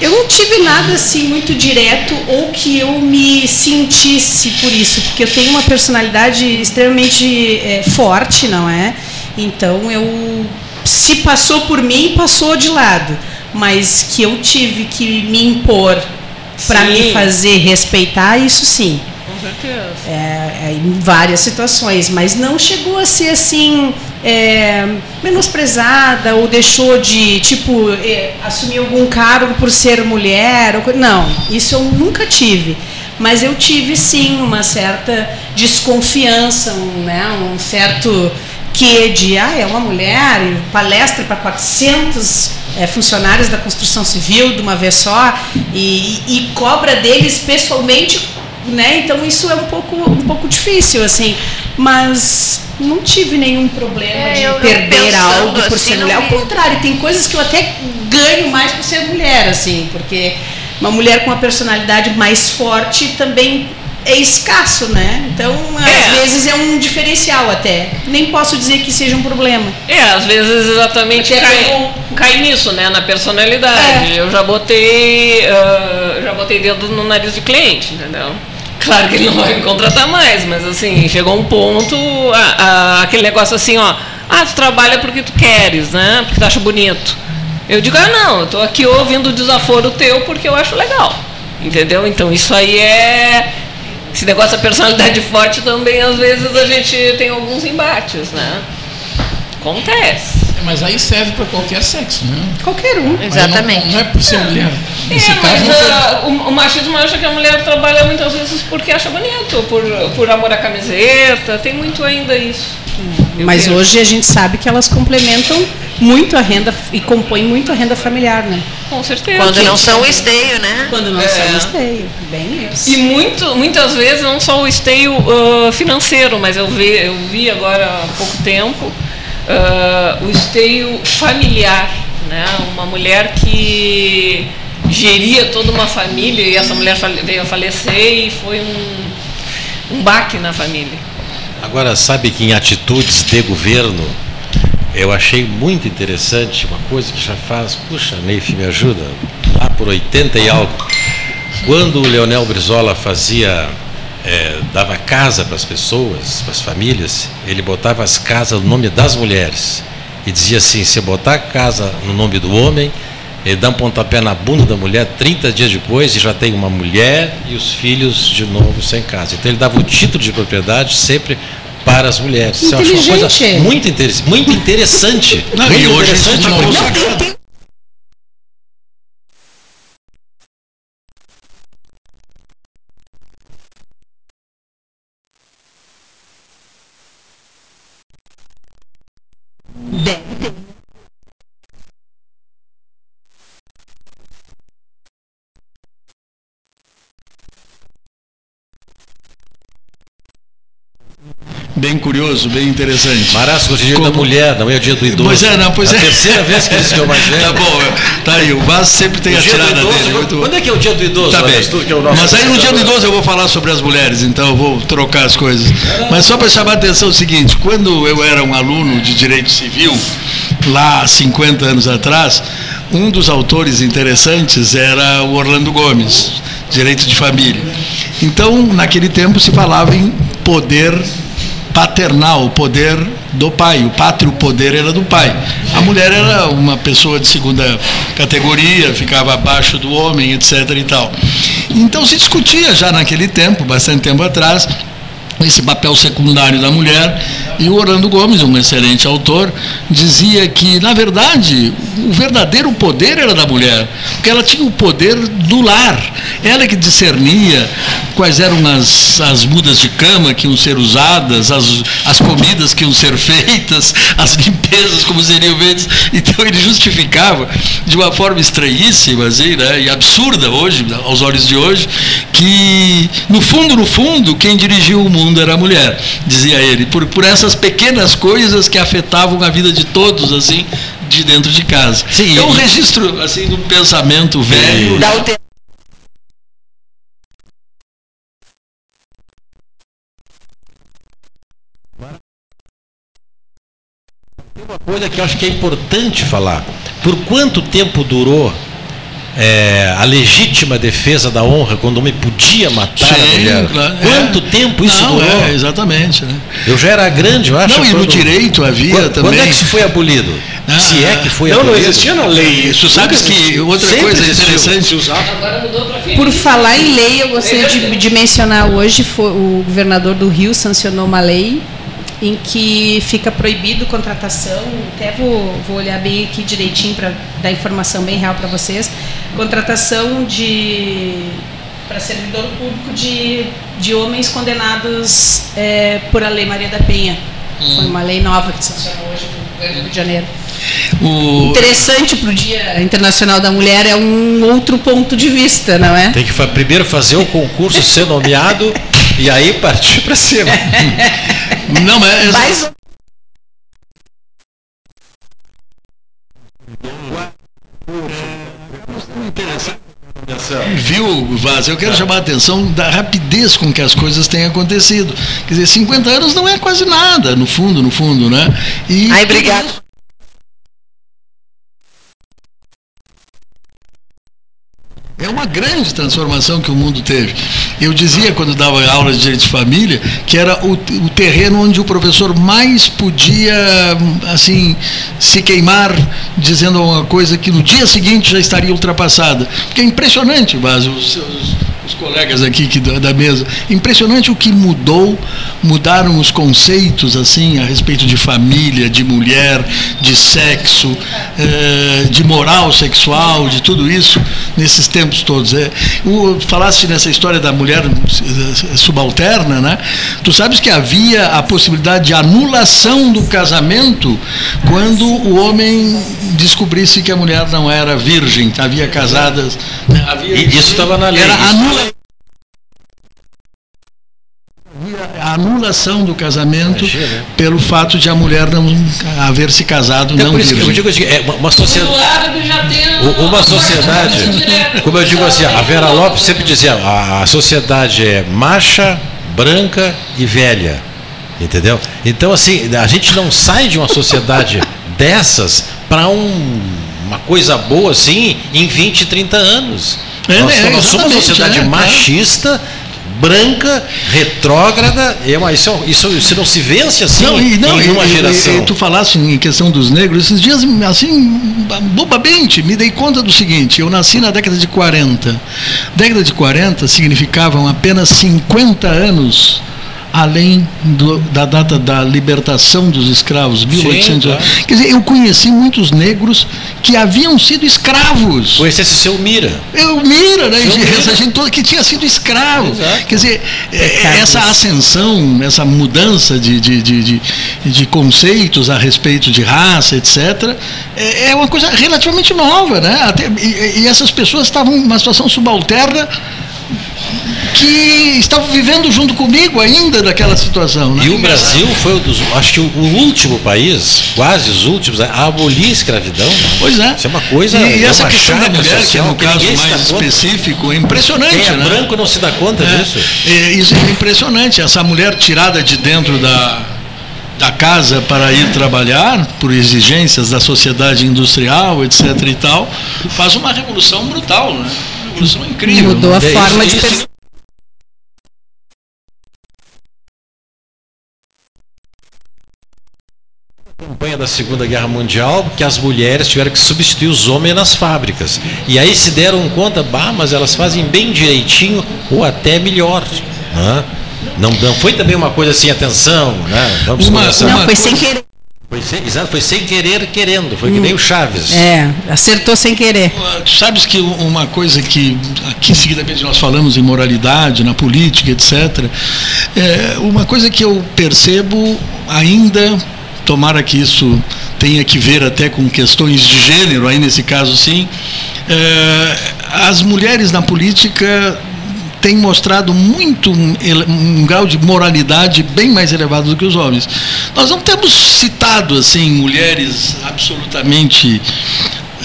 eu não tive nada assim muito direto ou que eu me sentisse por isso, porque eu tenho uma personalidade extremamente é, forte, não é? Então eu se passou por mim, passou de lado, mas que eu tive que me impor para me fazer respeitar, isso sim. Com certeza. É, é, em várias situações, mas não chegou a ser assim é, menosprezada ou deixou de tipo é, assumir algum cargo por ser mulher. ou não, isso eu nunca tive. Mas eu tive sim uma certa desconfiança, um, né, um certo que de ah, é uma mulher, palestra para 400 é, funcionários da construção civil de uma vez só e, e cobra deles pessoalmente né? Então isso é um pouco, um pouco difícil, assim. Mas não tive nenhum problema É, de eu- perder algo por assim, ser mulher. Ao me- contrário, tem coisas que eu até ganho mais por ser mulher, assim, porque uma mulher com uma personalidade mais forte também é escasso, né? Então, às vezes é um diferencial até. Nem posso dizer que seja um problema. É, às vezes exatamente é cai, cai nisso, né? Na personalidade. Eu já botei. ah, já botei dedo no nariz de cliente, entendeu? Claro que ele não vai me contratar mais, mas assim, chegou um ponto, aquele negócio assim, ó, ah, tu trabalha porque tu queres, né? Porque tu acha bonito. Eu digo, ah não, eu tô aqui ouvindo o desaforo teu porque eu acho legal. Entendeu? Então isso aí é. Esse negócio da personalidade forte também, às vezes, a gente tem alguns embates, né? Acontece. Mas aí serve para qualquer sexo, né? Qualquer um. Mas não- Não, é por ser mulher. Nesse É, caso, mas foi- ah, o, o machismo acha que a mulher trabalha muitas vezes porque acha bonito, por, por amor à camiseta, tem muito ainda isso. Mas hoje a gente sabe que elas complementam muito a renda e compõem muito a renda familiar, né? Com certeza. Quando não são o esteio, né? Quando não É. são o esteio. Bem isso. E muito, muitas vezes não só o esteio ah, financeiro, mas eu vi, eu vi agora há pouco tempo ah, o esteio familiar, né? Uma mulher que geria toda uma família e essa mulher veio a falecer e foi um, um baque na família. Agora, sabe que em atitudes de governo, eu achei muito interessante uma coisa que já faz, puxa, Neif, me ajuda, lá por 80 e algo, quando o Leonel Brizola fazia, eh, dava casa para as pessoas, para as famílias, ele botava as casas no nome das mulheres. E dizia assim, se botar casa no nome do homem, ele dá um pontapé na bunda da mulher 30 dias depois e já tem uma mulher e os filhos de novo sem casa. Então ele dava o título de propriedade sempre para as mulheres. Isso eu acho uma coisa muito, muito interessante. Não, muito e hoje interessante não mesmo. é Bem curioso, bem interessante. Marasco, hoje é dia da mulher, não é o dia do idoso. Pois é, não, pois a é. terceira vez que eles que é o mais velho. Tá bom, tá aí, o Vaz sempre tem O a tirada idoso, dele. muito- Quando é que é o dia do idoso? Tá bem. É Mas aí no dia do idoso eu vou falar sobre as mulheres, então eu vou trocar as coisas. Mas só para chamar a atenção é o seguinte, quando eu era um aluno de direito civil, lá há 50 anos atrás, um dos autores interessantes era o Orlando Gomes, direito de família. Então, naquele tempo se falava em poder paternal, o poder do pai. O pátrio poder era do pai. A mulher era uma pessoa de segunda categoria, ficava abaixo do homem, etc. e tal. Então se discutia já naquele tempo, bastante tempo atrás, esse papel secundário da mulher. E o Orlando Gomes, um excelente autor, dizia que, na verdade, o verdadeiro poder era da mulher, porque ela tinha o poder do lar. Ela que discernia quais eram as, as mudas de cama que iam ser usadas, as, as comidas que iam ser feitas, as limpezas como seriam feitas. Então ele justificava de uma forma estranhíssima assim, né, e absurda hoje, aos olhos de hoje, que no fundo, no fundo, quem dirigia o mundo era a mulher, dizia ele, por, por essas pequenas coisas que afetavam a vida de todos, assim, de dentro de casa. é um registro assim de um pensamento velho. Uma coisa que eu acho que é importante falar. Por quanto tempo durou é, a legítima defesa da honra quando o homem podia matar a Sim, mulher? claro, Quanto é. tempo isso Não, durou? é, exatamente. Né? Eu já era grande, eu acho. Não, e no direito havia quando, também. Quando é que isso foi abolido? Se é que foi não, abolido. não existia na lei. Isso sabes que outra Sempre coisa existiu. interessante. Agora mudou para Por falar em lei, eu gostaria de, de mencionar hoje, foi, o governador do Rio sancionou uma lei em que fica proibido contratação, até vou, vou olhar bem aqui direitinho para dar informação bem real para vocês, contratação de para servidor público de, de homens condenados é, por a Lei Maria da Penha. Foi uma lei nova que sancionou hoje do Rio de Janeiro. O... Interessante para o Dia Internacional da Mulher é um outro ponto de vista, não é? Tem que fa- primeiro fazer o concurso, ser nomeado e aí partir para cima. Não, mas Mais Viu, Vaz? Eu quero chamar a atenção da rapidez com que as coisas têm acontecido. Quer dizer, 50 anos não é quase nada, no fundo, no fundo, né? E Ai, obrigado. É uma grande transformação que o mundo teve. Eu dizia quando dava aula de direito de família que era o, o terreno onde o professor mais podia assim se queimar dizendo uma coisa que no dia seguinte já estaria ultrapassada. Porque é impressionante, mas os, seus- os colegas aqui que da, da mesa, impressionante o que mudou, mudaram os conceitos assim a respeito de família, de mulher, de sexo, eh, de moral sexual, de tudo isso nesses tempos todos. É, o, falaste nessa história da mulher eh, subalterna, né? Tu sabes que havia a possibilidade de anulação do casamento quando o homem descobrisse que a mulher não era virgem, havia casadas. né? Havia, E isso estava na lei. Era anulação do casamento Imagina. pelo fato de a mulher não haver se casado Então, não por isso que eu digo assim, é uma, sociedade. Uma sociedade, como eu digo assim, a Vera Lopes sempre dizia, a, sociedade é macha, branca e velha. Entendeu? Então, assim, a gente não sai de uma sociedade dessas para uma coisa boa assim em 20, 30 anos. É, nós, né, nós somos uma sociedade é, é. machista, branca, retrógrada. É uma, isso, isso, isso não se vence assim não, e, não, em uma e, geração. E, e, tu falaste em questão dos negros, esses dias, assim, bobamente, me dei conta do seguinte: eu nasci na década de 40. Década de 40 significavam apenas 50 anos além do, da data da libertação dos escravos, 1800. Sim, claro. Quer dizer, eu conheci muitos negros que haviam sido escravos. Conhecesse seu Mira. Eu Mira, né? Mira. Essa gente toda que tinha sido escravo. Exato. Quer dizer, é, essa ascensão, essa mudança de, de, de, de, de conceitos a respeito de raça, etc., é, é uma coisa relativamente nova, né? Até, e, e essas pessoas estavam numa situação subalterna que estavam vivendo junto comigo ainda daquela situação. Né? E o Brasil foi um dos, acho que o, último país, quase os últimos, a abolir a escravidão. Pois é. Isso é uma coisa. E, e é essa questão da mulher, social, que é um caso mais específico, é impressionante. Quem é né? branco não se dá conta é, disso. É, isso é impressionante. Essa mulher tirada de dentro da, da casa para ir trabalhar, por exigências da sociedade industrial, etc. e tal, faz uma revolução brutal, né? Incrível. Mudou né? a forma de pensar. campanha da Segunda Guerra Mundial que as mulheres tiveram que substituir os homens nas fábricas. E aí se deram conta, bah, mas elas fazem bem direitinho ou até melhor. Né? Não, não foi também uma coisa assim, atenção, né? Vamos uma, começar. Não, foi sem querer. Foi sem, exato, foi sem querer querendo, foi que nem o Chaves. É, acertou sem querer. Tu sabes que uma coisa que aqui seguidamente nós falamos em moralidade, na política, etc. É, uma coisa que eu percebo ainda tomara que isso tenha que ver até com questões de gênero, aí nesse caso sim, é, as mulheres na política têm mostrado muito um, um, grau de moralidade bem mais elevado do que os homens. Nós não temos citado assim mulheres absolutamente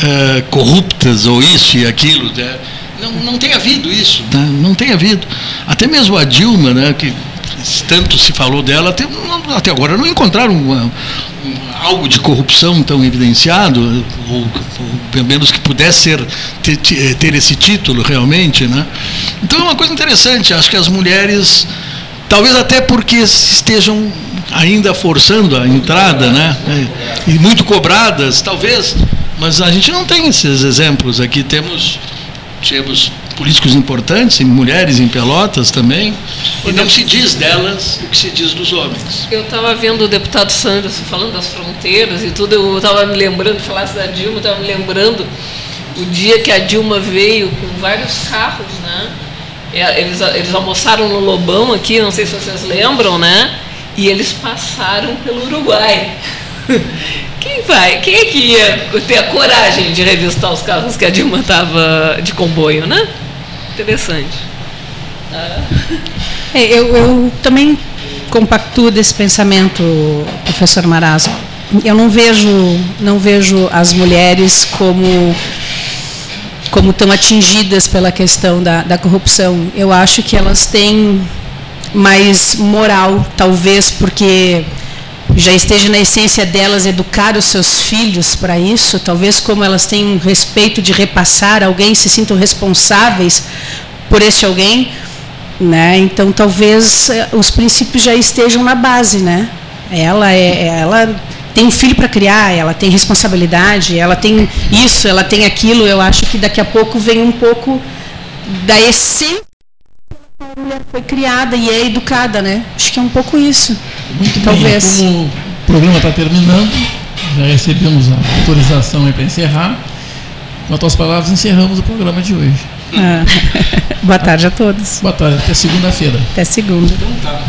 é, corruptas ou isso e aquilo. Né? Não, não tem havido isso, né? não tem havido. Até mesmo a Dilma, né, que tanto se falou dela, até, até agora não encontraram uma, algo de corrupção tão evidenciado, ou, ou pelo menos que pudesse ser, ter, ter, esse título realmente. Né? Então é uma coisa interessante, acho que as mulheres, talvez até porque estejam ainda forçando a entrada, né? e muito cobradas, talvez, mas a gente não tem esses exemplos aqui, temos, temos políticos importantes, e mulheres em Pelotas também, e não se diz delas o que se diz dos homens. Eu estava vendo o deputado Sanders falando das fronteiras e tudo, eu estava me lembrando, falasse da Dilma, estava me lembrando o dia que a Dilma veio com vários carros, né? É, eles, eles almoçaram no Lobão aqui, não sei se vocês lembram, né? E eles passaram pelo Uruguai. Quem vai? Quem é que ia ter a coragem de revistar os carros que a Dilma estava de comboio, né? Interessante. Ah. É, eu, eu também compactuo desse pensamento, professor Marazzo. Eu não vejo, não vejo as mulheres como como tão atingidas pela questão da, da corrupção. Eu acho que elas têm mais moral, talvez porque já esteja na essência delas educar os seus filhos para isso, talvez como elas têm um respeito de repassar alguém, se sintam responsáveis por esse alguém, né? Então talvez eh, os princípios já estejam na base, né? Ela é, ela tem um filho para criar, ela tem responsabilidade, ela tem isso, ela tem aquilo. Eu acho que daqui a pouco vem um pouco da essência a mulher foi criada e é educada, né? Acho que é um pouco isso. Muito Talvez. bem. Como o programa está terminando, já recebemos a autorização para encerrar. Com as tuas palavras, encerramos o programa de hoje. Ah. Boa tarde a todos. Boa tarde, até segunda-feira. Até segunda. Então tá.